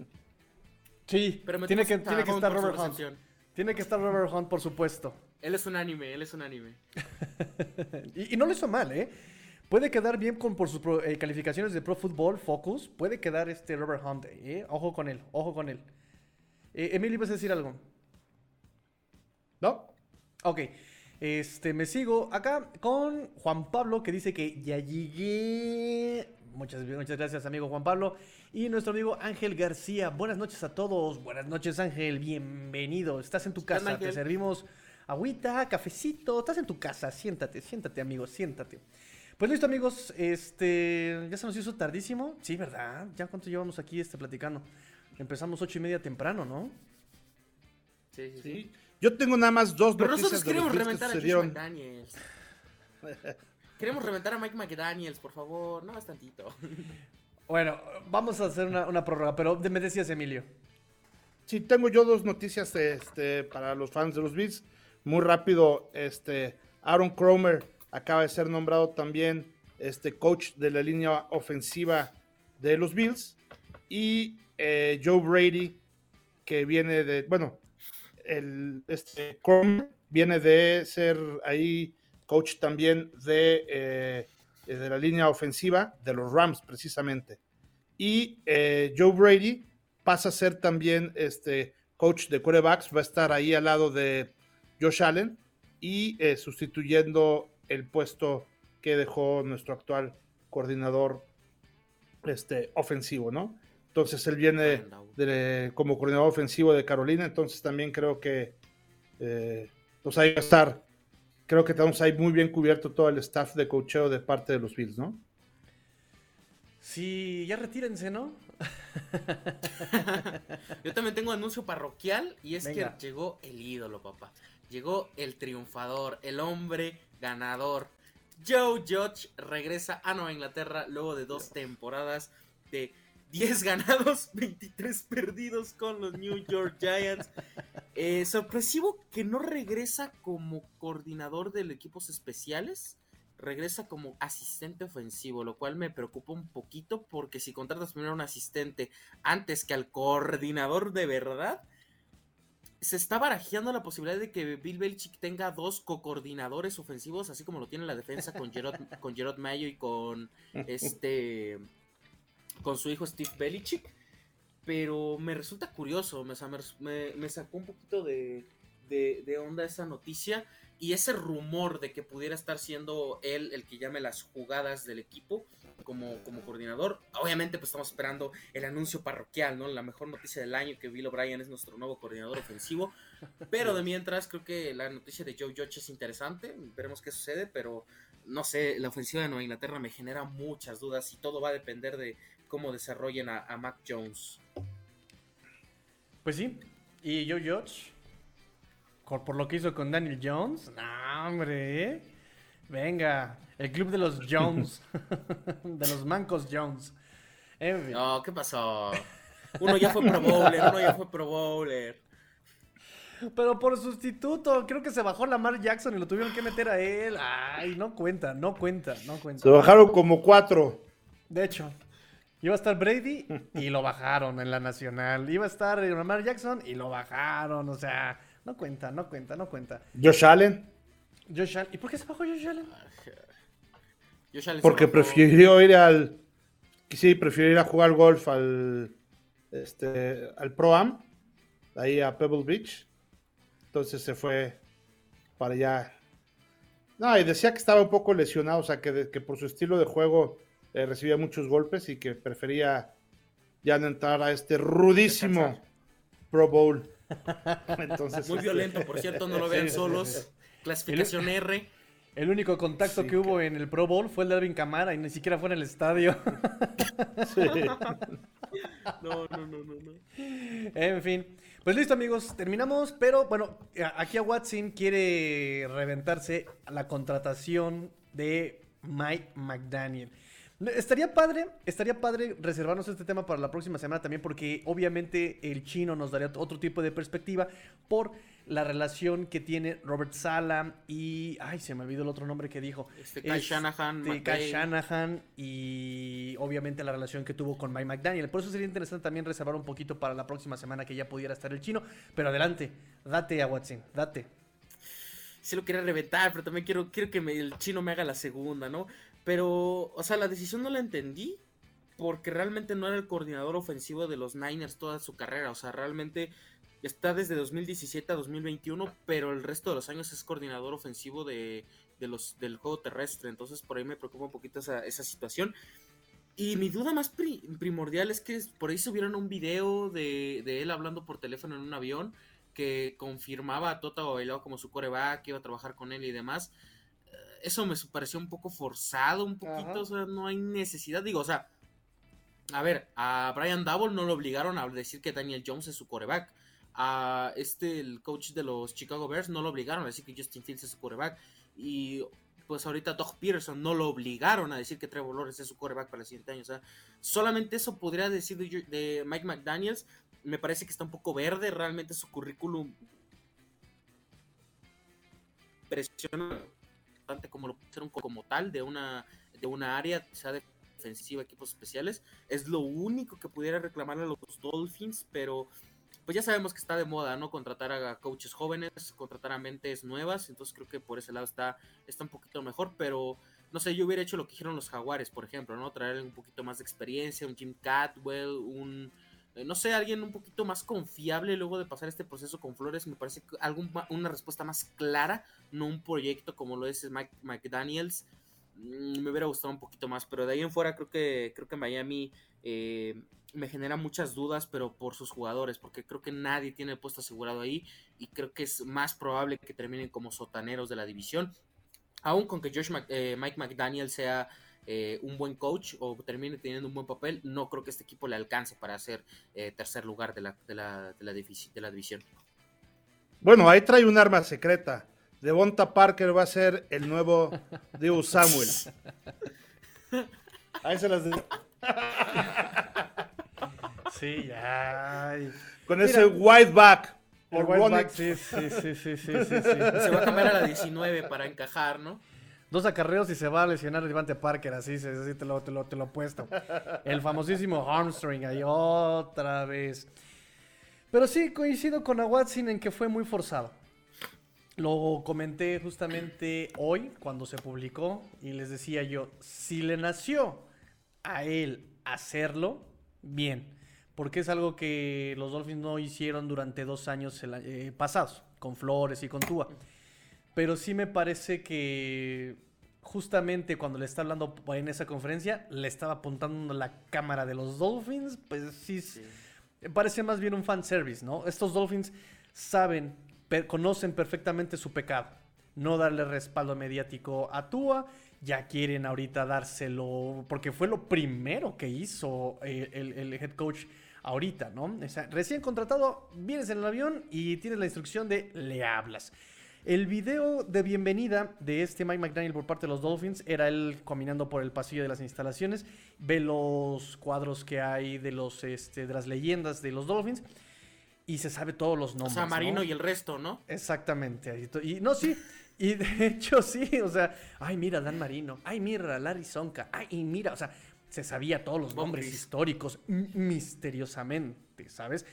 Sí, pero tiene que, tiene que estar Robert Hunt. Tiene que estar Robert Hunt, por supuesto. Él es un anime, él es un anime. y, no lo hizo mal, ¿eh? Puede quedar bien con, por sus eh, calificaciones de Pro Football Focus. Puede quedar este Robert Hunt, ¿eh? Ojo con él, ojo con él. Eh, Emily, ¿vas a decir algo? ¿No? Ok. Este, me sigo acá con Juan Pablo que dice que ya llegué. Muchas, muchas gracias, amigo Juan Pablo. Y nuestro amigo Ángel García. Buenas noches a todos. Buenas noches, Ángel. Bienvenido. Estás en tu casa. Te servimos agüita, cafecito. Estás en tu casa. Siéntate, siéntate, amigo. Siéntate. Pues listo, amigos. Este. Ya se nos hizo tardísimo. Sí, ¿verdad? ¿Ya cuánto llevamos aquí este platicando? Empezamos ocho y media temprano, ¿no? Sí, sí, sí. Yo tengo nada más dos Pero nosotros queremos reventar a Mike McDaniels. queremos reventar a Mike McDaniels, por favor. No más tantito. Bueno, vamos a hacer una, prórroga, pero me decías, Emilio. Sí, tengo yo dos noticias este, para los fans de los Beats. Muy rápido, este, Aaron Cromer acaba de ser nombrado también este coach de la línea ofensiva de los Bills, y eh, Joe Brady, que viene de, bueno, el, este viene de ser ahí coach también de, eh, de la línea ofensiva de los Rams, precisamente. Y eh, Joe Brady pasa a ser también este coach de quarterbacks, va a estar ahí al lado de Josh Allen y sustituyendo el puesto que dejó nuestro actual coordinador este, ofensivo, ¿no? Entonces él viene como coordinador ofensivo de Carolina, entonces también creo que eh, pues ahí va a estar, creo que tenemos ahí muy bien cubierto todo el staff de cocheo de parte de los Bills, ¿no? Sí, ya retírense, ¿no? Yo también tengo anuncio parroquial y es que llegó el ídolo, papá. Llegó el triunfador, el hombre ganador. Joe Judge regresa a Nueva Inglaterra luego de dos temporadas de 10 ganados, 23 perdidos con los New York Giants. Eh, sorpresivo que no regresa como coordinador de equipos especiales regresa como asistente ofensivo, lo cual me preocupa un poquito porque si contratas primero a un asistente antes que al coordinador de verdad, se está barajeando la posibilidad de que Bill Belichick tenga dos co-coordinadores ofensivos, así como lo tiene la defensa con Gerard, con Mayo y con este con su hijo Steve Belichick. Pero me resulta curioso, me, me, sacó un poquito de, de, de onda esa noticia y ese rumor de que pudiera estar siendo él el que llame las jugadas del equipo como, como coordinador. Obviamente, pues estamos esperando el anuncio parroquial, ¿no? La mejor noticia del año que Bill O'Brien es nuestro nuevo coordinador ofensivo. Pero de mientras, creo que la noticia de Joe Judge es interesante. Veremos qué sucede, pero no sé, la ofensiva de Nueva Inglaterra me genera muchas dudas y todo va a depender de cómo desarrollen a, Mac Jones. Pues sí, y Joe Judge por lo que hizo con Daniel Jones. No, hombre, ¿eh? Venga, el club de los Jones. de los mancos Jones. No, ¿qué pasó? Uno ya fue Pro Bowler, uno ya fue Pro Bowler. Pero por sustituto, creo que se bajó Lamar Jackson y lo tuvieron que meter a él. Ay, no cuenta, no cuenta, no cuenta. Se bajaron como cuatro. De hecho, iba a estar Brady y lo bajaron en la nacional. Iba a estar Lamar Jackson y lo bajaron. O sea, no cuenta, no cuenta, no cuenta. Josh Allen. Josh Allen. ¿Y por qué se bajó Josh Allen? Josh Allen Porque prefirió ir al. Sí, prefirió ir a jugar golf al. Este, al Pro Am. Ahí a Pebble Beach. Entonces se fue para allá. No, y decía que estaba un poco lesionado, o sea, que, que por su estilo de juego eh, recibía muchos golpes y que prefería ya no entrar a este rudísimo Pro Bowl. Entonces, Muy este, violento, por cierto, no lo vean solos. Clasificación R. El único contacto que hubo en el Pro Bowl fue el de Alvin Camara y ni siquiera fue en el estadio. No, no, no, no, no. En fin. Pues listo, amigos, terminamos. Pero bueno, aquí a Watson quiere reventarse la contratación de Mike McDaniel. Estaría padre, estaría padre reservarnos este tema para la próxima semana también porque obviamente el chino nos daría otro tipo de perspectiva por la relación que tiene Robert Sala y ay, se me olvidó el otro nombre que dijo. Este Kai Shanahan, Kai Shanahan y obviamente la relación que tuvo con Mike McDaniel. Por eso sería interesante también reservar un poquito para la próxima semana que ya pudiera estar el chino, pero adelante, date a Watson, date. Sí lo quería reventar, pero también quiero, quiero que el chino me haga la segunda, ¿no? Pero, o sea, la decisión no la entendí porque realmente no era el coordinador ofensivo de los Niners toda su carrera. O sea, realmente está desde 2017 a 2021, pero el resto de los años es coordinador ofensivo de, los, del juego terrestre. Entonces, por ahí me preocupa un poquito esa, esa situación. Y mi duda más primordial es que por ahí subieron un video de, de, él hablando por teléfono en un avión que confirmaba a Tota Bailoa como su coreback, que iba a trabajar con él y demás eso me pareció un poco forzado, un poquito, o sea, no hay necesidad, digo, o sea, a ver, a Brian Double no lo obligaron a decir que Daniel Jones es su coreback. A este, el coach de los Chicago Bears, no lo obligaron a decir que Justin Fields es su coreback. Y pues ahorita Doug Peterson no lo obligaron a decir que Trevor Lawrence es su coreback para el siguiente año. Solamente eso podría decir de, Mike McDaniels. Me parece que está un poco verde realmente su currículum. Presiona como lo pusieron como tal de una de una área, sea defensiva, equipos especiales. Es lo único que pudiera reclamar a los Dolphins, pero pues ya sabemos que está de moda, ¿no? Contratar a coaches jóvenes, contratar a mentes nuevas, entonces creo que por ese lado está, está un poquito mejor, pero no sé, yo hubiera hecho lo que hicieron los Jaguares, por ejemplo, ¿no? Traer un poquito más de experiencia, un Jim Catwell, un, eh, no sé, alguien un poquito más confiable luego de pasar este proceso con Flores, me parece que algún, una respuesta más clara, no un proyecto como lo es Mike, McDaniels, mm, me hubiera gustado un poquito más, pero de ahí en fuera creo que, creo que Miami... Eh, me genera muchas dudas, pero por sus jugadores, porque creo que nadie tiene el puesto asegurado ahí y creo que es más probable que terminen como sotaneros de la división. Aún con que Josh eh, Mike McDaniel sea eh, un buen coach o termine teniendo un buen papel, no creo que este equipo le alcance para ser tercer lugar de la, de, la, de, la de la división. Bueno, ahí trae un arma secreta. Devonta Parker va a ser el nuevo Dios Samuel. Ahí se las Sí, ya. Con ese white back. El white back, sí, sí, sí, sí, sí, sí, Se va a cambiar a la 19 para encajar, ¿no? Dos acarreos y se va a lesionar el Devante Parker, así, así te, lo, te, lo, te lo he puesto. El famosísimo Armstrong ahí otra vez. Pero sí, coincido con Watson en que fue muy forzado. Lo comenté justamente hoy cuando se publicó y les decía yo, si le nació a él hacerlo, bien porque es algo que los Dolphins no hicieron durante dos años eh, pasados, con Flores y con Tua. Pero sí me parece que justamente cuando le está hablando en esa conferencia, le estaba apuntando la cámara de los Dolphins, pues sí, parece más bien un fan service, ¿no? Estos Dolphins saben, conocen perfectamente su pecado, no darle respaldo mediático a Tua, ya quieren ahorita dárselo, porque fue lo primero que hizo eh, el head coach ahorita, ¿no? O sea, recién contratado, vienes en el avión y tienes la instrucción de le hablas. El video de bienvenida de este Mike McDaniel por parte de los Dolphins era él caminando por el pasillo de las instalaciones, ve los cuadros que hay de los este, de las leyendas de los Dolphins y se sabe todos los nombres. O sea, Marino y el resto, ¿no? Exactamente. Y no, sí. Y de hecho sí, o sea, ay, mira, Dan Marino, ay, mira, Larry Sonka, ay, mira, o sea, se sabía todos los nombres históricos misteriosamente, ¿sabes?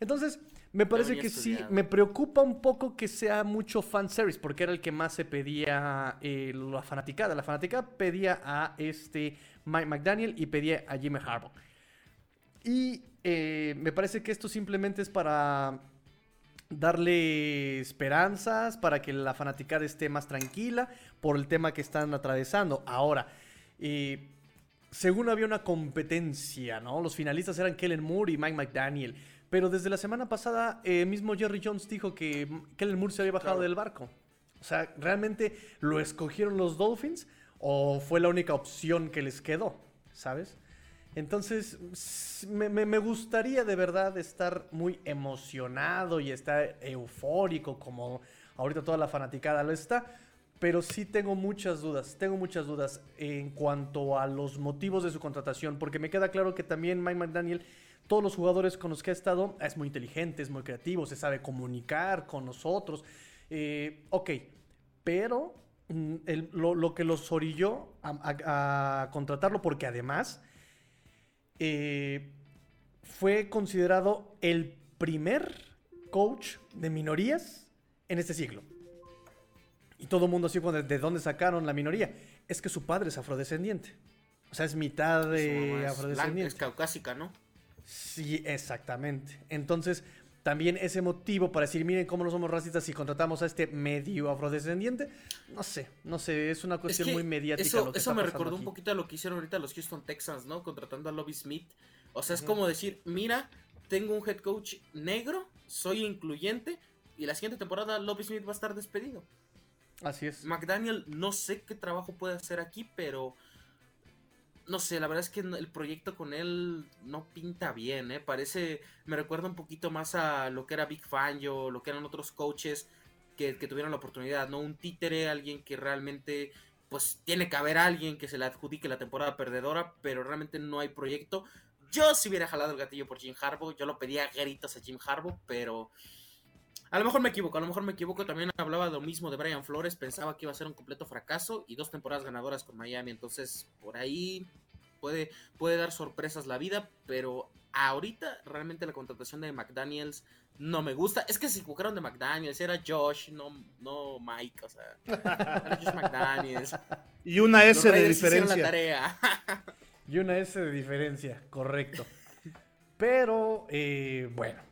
Entonces, me parece que sí, me preocupa un poco que sea mucho fanservice, porque era el que más se pedía eh, la fanaticada. La fanaticada pedía a este Mike McDaniel y pedía a Jimmy Harbaugh. Y eh, me parece que esto simplemente es para darle esperanzas, para que la fanaticada esté más tranquila por el tema que están atravesando. Ahora, eh, según había una competencia, ¿no? Los finalistas eran Kellen Moore y Mike McDaniel. Pero desde la semana pasada, eh, mismo Jerry Jones dijo que Kellen Moore se había bajado del barco. O sea, ¿realmente lo escogieron los Dolphins o fue la única opción que les quedó? ¿Sabes? Entonces, me, gustaría de verdad estar muy emocionado y estar eufórico como ahorita toda la fanaticada lo está pero sí tengo muchas dudas, tengo muchas dudas en cuanto a los motivos de su contratación, porque me queda claro que también Mike McDaniel, todos los jugadores con los que ha estado, es muy inteligente, es muy creativo, se sabe comunicar con nosotros, eh, ok, pero mm, lo, que los orilló a, contratarlo, porque además eh, fue considerado el primer coach de minorías en este siglo. Y todo el mundo así, ¿de dónde sacaron la minoría? Es que su padre es afrodescendiente. O sea, es mitad de afrodescendiente. es caucásica, ¿no? Sí, exactamente. Entonces, también ese motivo para decir, miren cómo no somos racistas si contratamos a este medio afrodescendiente, no sé, no sé, es una cuestión muy mediática. Eso, eso me recordó un poquito a lo que hicieron ahorita los Houston Texans, ¿no? Contratando a Lobby Smith. O sea, es como decir, mira, tengo un head coach negro, soy incluyente, y la siguiente temporada Lobby Smith va a estar despedido. Así es. McDaniel, no sé qué trabajo puede hacer aquí, pero no sé, la verdad es que el proyecto con él no pinta bien, ¿eh? Parece, me recuerda un poquito más a lo que era Big Fangio, lo que eran otros coaches que, tuvieron la oportunidad, ¿no? Un títere, alguien que realmente, pues tiene que haber alguien que se le adjudique la temporada perdedora, pero realmente no hay proyecto. Yo si hubiera jalado el gatillo por Jim Harbaugh, yo lo pedía gritos a Jim Harbaugh, pero A lo mejor me equivoco, a lo mejor me equivoco. También hablaba lo mismo de Brian Flores. Pensaba que iba a ser un completo fracaso y dos temporadas ganadoras con Miami. Entonces, por ahí puede, puede dar sorpresas la vida. Pero ahorita, realmente la contratación de McDaniels no me gusta. Es que se equivocaron de McDaniels. Era Josh, no, no Mike. O sea, era Josh McDaniels. Y una S Los de diferencia. La tarea. Y una S de diferencia, correcto. Pero, eh, bueno,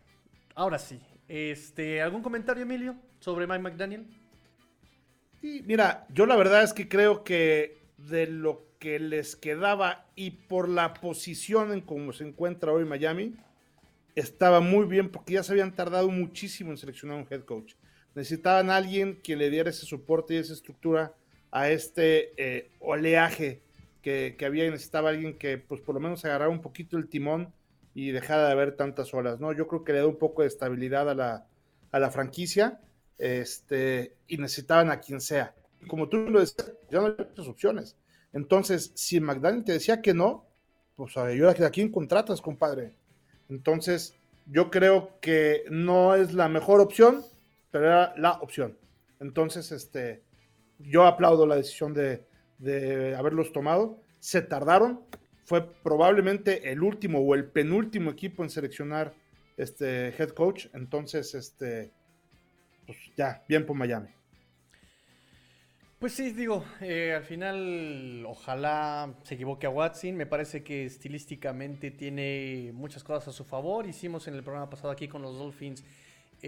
ahora sí. Este, ¿Algún comentario, Emilio, sobre Mike McDaniel? Sí, mira, yo la verdad es que creo que de lo que les quedaba y por la posición en cómo se encuentra hoy Miami, estaba muy bien porque ya se habían tardado muchísimo en seleccionar un head coach. Necesitaban a alguien que le diera ese soporte y esa estructura a este eh, oleaje que, había y necesitaba alguien que pues por lo menos agarrara un poquito el timón y dejara de haber tantas olas, ¿no? Yo creo que le da un poco de estabilidad a la, a la franquicia este, y necesitaban a quien sea. Como tú lo decías, ya no hay muchas opciones. Entonces, si McDaniel te decía que no, pues a ver, ¿a quién contratas, compadre? Entonces, yo creo que no es la mejor opción, pero era la opción. Entonces, este, yo aplaudo la decisión de, de haberlos tomado. Se tardaron, fue probablemente el último o el penúltimo equipo en seleccionar este head coach. Entonces, este, pues ya, bien por Miami. Pues sí, digo, eh, al final ojalá se equivoque a Watson. Me parece que estilísticamente tiene muchas cosas a su favor. Hicimos en el programa pasado aquí con los Dolphins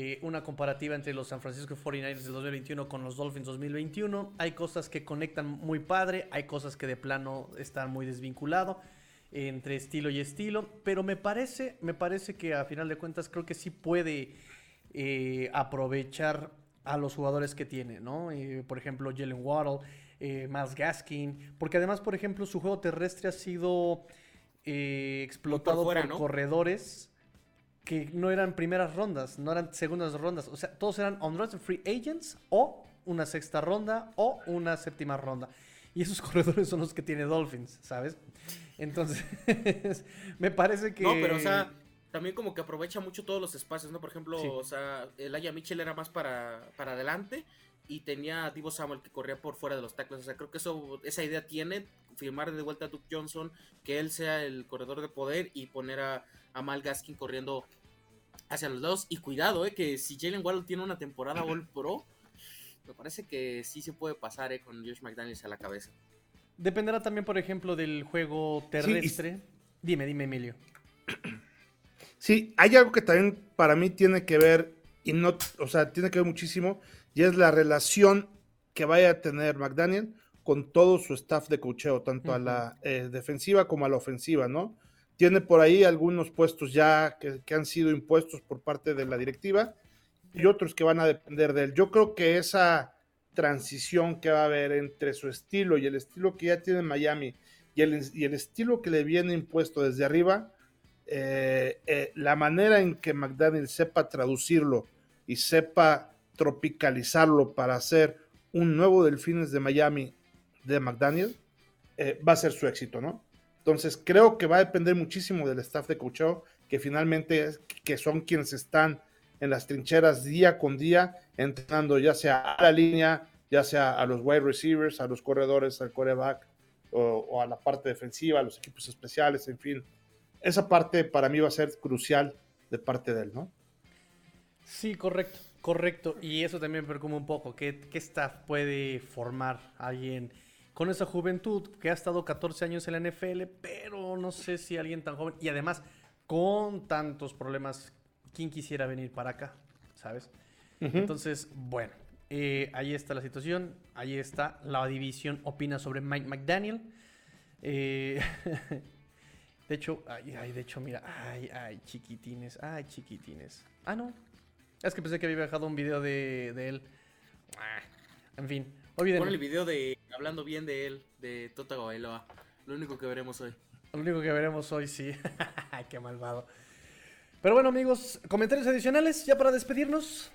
eh, una comparativa entre los San Francisco 49ers del 2021 con los Dolphins 2021. Hay cosas que conectan muy padre, hay cosas que de plano están muy desvinculado eh, entre estilo y estilo. Pero me parece, me parece que a final de cuentas creo que sí puede eh, aprovechar a los jugadores que tiene, ¿no? Eh, por ejemplo, Jalen Waddle, Miles Gaskin, porque además, por ejemplo, su juego terrestre ha sido explotado fuera, por ¿no? corredores que no eran primeras rondas, no eran segundas rondas, o sea, todos eran undrafted free agents o una sexta ronda o una séptima ronda. Y esos corredores son los que tiene Dolphins, ¿sabes? Entonces, me parece que... No, pero o sea, también como que aprovecha mucho todos los espacios, ¿no? Por ejemplo, Sí. o sea, el Aya Mitchell era más para, para adelante y tenía a Divo Samuel que corría por fuera de los tackles. O sea, creo que eso, esa idea tiene, firmar de vuelta a Duke Johnson, que él sea el corredor de poder y poner a, a Mal Gaskin corriendo hacia los lados. Y cuidado, eh, que si Jalen Waddle tiene una temporada All Pro, me parece que sí se puede pasar eh, con Josh McDaniels a la cabeza. Dependerá también, por ejemplo, del juego terrestre. Dime, dime, Emilio. Sí, hay algo que también para mí tiene que ver, y no, o sea, tiene que ver muchísimo, y es la relación que vaya a tener McDaniel con todo su staff de cocheo, tanto a la eh, defensiva como a la ofensiva, ¿no? Tiene por ahí algunos puestos ya que, han sido impuestos por parte de la directiva y otros que van a depender de él. Yo creo que esa transición que va a haber entre su estilo y el estilo que ya tiene Miami y el, y el estilo que le viene impuesto desde arriba, eh, eh, la manera en que McDaniel sepa traducirlo y sepa tropicalizarlo para hacer un nuevo Delfines de Miami de McDaniel, eh, va a ser su éxito, ¿no? Entonces creo que va a depender muchísimo del staff de coacheo, que finalmente es- que son quienes están en las trincheras día con día, entrenando ya sea a la línea, ya sea a los wide receivers, a los corredores, al coreback, o, o a la parte defensiva, a los equipos especiales, en fin. Esa parte para mí va a ser crucial de parte de él, ¿no? Sí, correcto, correcto. Y eso también me preocupa un poco. ¿Qué, qué staff puede formar alguien con esa juventud que ha estado 14 años en la NFL, pero no sé si alguien tan joven y además con tantos problemas, ¿quién quisiera venir para acá? ¿Sabes? Entonces, bueno, eh, ahí está la situación, ahí está la división opina sobre Mike McDaniel. Eh, de hecho, ay, ay, de hecho, mira, ay, ay, chiquitines, ay, chiquitines. Ah, no. Es que pensé que había dejado un video de, de él. Ah, en fin, olvídenlo. Pon el video de hablando bien de él, de Tota Bailoa. Lo único que veremos hoy. Lo único que veremos hoy, sí. Qué malvado. Pero bueno, amigos, comentarios adicionales ya para despedirnos.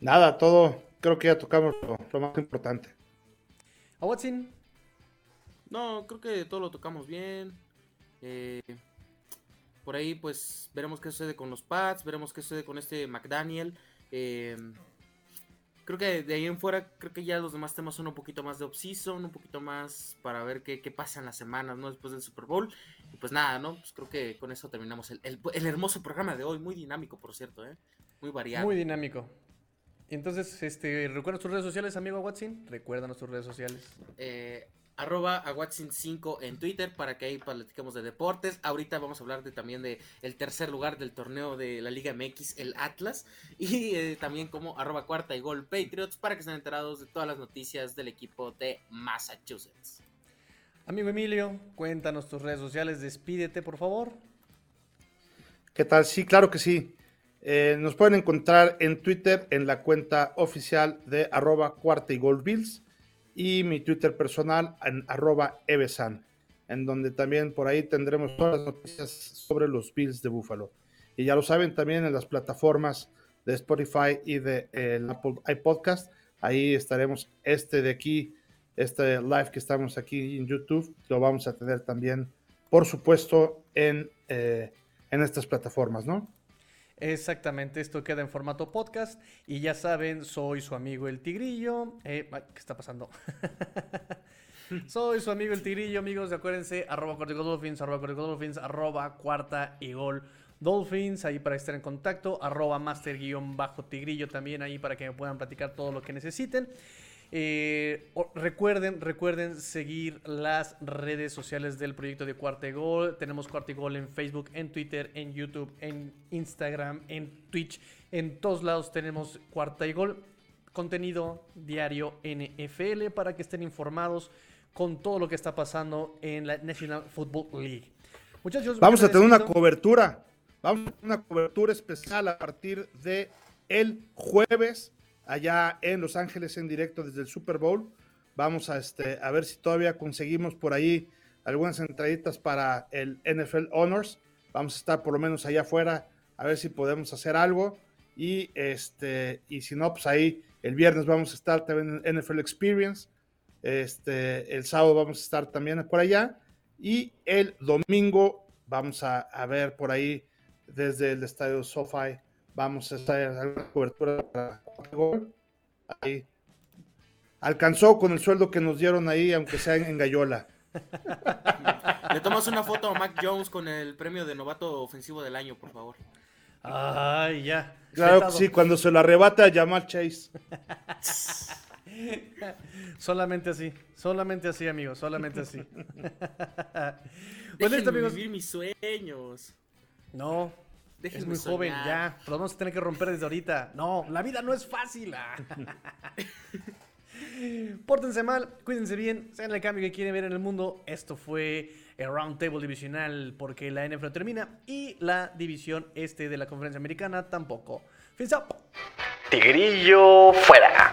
Nada, todo, creo que ya tocamos lo, lo más importante. A Watson, No, creo que todo lo tocamos bien. Eh, Por ahí, pues, veremos qué sucede con los Pats, veremos qué sucede con este McDaniel. Eh, creo que de ahí en fuera, creo que ya los demás temas son un poquito más de off-season, un poquito más para ver qué, qué pasa en las semanas, ¿no? Después del Super Bowl. Y pues nada, ¿no? Pues creo que con eso terminamos el, el- el hermoso programa de hoy, muy dinámico, por cierto, ¿eh? Muy variado. Muy dinámico. Entonces, este, ¿recuerdas tus redes sociales, amigo Watson? Recuérdanos tus redes sociales. eh, arroba a Watson5 en Twitter para que ahí platiquemos de deportes. Ahorita vamos a hablar de, también de el tercer lugar del torneo de la Liga MX, el Atlas. Y eh, también como arroba cuarta y gol Patriots para que estén enterados de todas las noticias del equipo de Massachusetts. Amigo Emilio, cuéntanos tus redes sociales, despídete, por favor. ¿Qué tal? Sí, claro que sí. Eh, nos pueden encontrar en Twitter en la cuenta oficial de arroba cuarta y gol Bills y mi Twitter personal en arroba evesan, en donde también por ahí tendremos todas las noticias sobre los Bills de Buffalo. Y ya lo saben también en las plataformas de Spotify y de eh, Apple iPodcast, ahí estaremos este de aquí, este live que estamos aquí en YouTube, lo vamos a tener también, por supuesto, en, eh, en estas plataformas, ¿no? Exactamente, esto queda en formato podcast. Y ya saben, soy su amigo el Tigrillo. Eh, ¿Qué está pasando? soy su amigo el Tigrillo, amigos. Acuérdense, arroba cuarta y gol Dolphins, arroba cuarta y gol Dolphins, arroba cuarta y gol Dolphins, ahí para estar en contacto, arroba master guion bajo Tigrillo también ahí para que me puedan platicar todo lo que necesiten. Eh, recuerden, recuerden seguir las redes sociales del proyecto de Cuarta y Gol. Tenemos Cuarta y Gol en Facebook, en Twitter, en YouTube, en Instagram, en Twitch. En todos lados tenemos Cuarta y Gol. Contenido diario NFL para que estén informados con todo lo que está pasando en la National Football League. Muchachos, Vamos a tener una cobertura. Vamos a tener una cobertura especial a partir de el jueves allá en Los Ángeles en directo desde el Super Bowl. Vamos a este a ver si todavía conseguimos por ahí algunas entraditas para el NFL Honors. Vamos a estar por lo menos allá afuera a ver si podemos hacer algo y este y si no pues ahí el viernes vamos a estar también en NFL Experience. Este, el sábado vamos a estar también por allá y el domingo vamos a, a ver por ahí desde el estadio SoFi. Vamos a estar en alguna cobertura para gol. Ahí. Alcanzó con el sueldo que nos dieron ahí, aunque sea en, Gallola. Le tomas una foto a Mac Jones con el premio de novato ofensivo del año, por favor. Ay, ya. Claro que sí, cuando se lo arrebata a Jamal Chase. Solamente así, solamente así, amigos, solamente así. Déjenme listo, amigos. vivir mis sueños. No, es Déjenme muy joven, ya. Lo vamos a tener que romper desde ahorita. No, la vida no es fácil. ah. Pórtense mal, cuídense bien, sean el cambio que quieren ver en el mundo. Esto fue el Round Table Divisional porque la NFL termina y la división este de la Conferencia Americana tampoco. Fins up. Tigrillo fuera.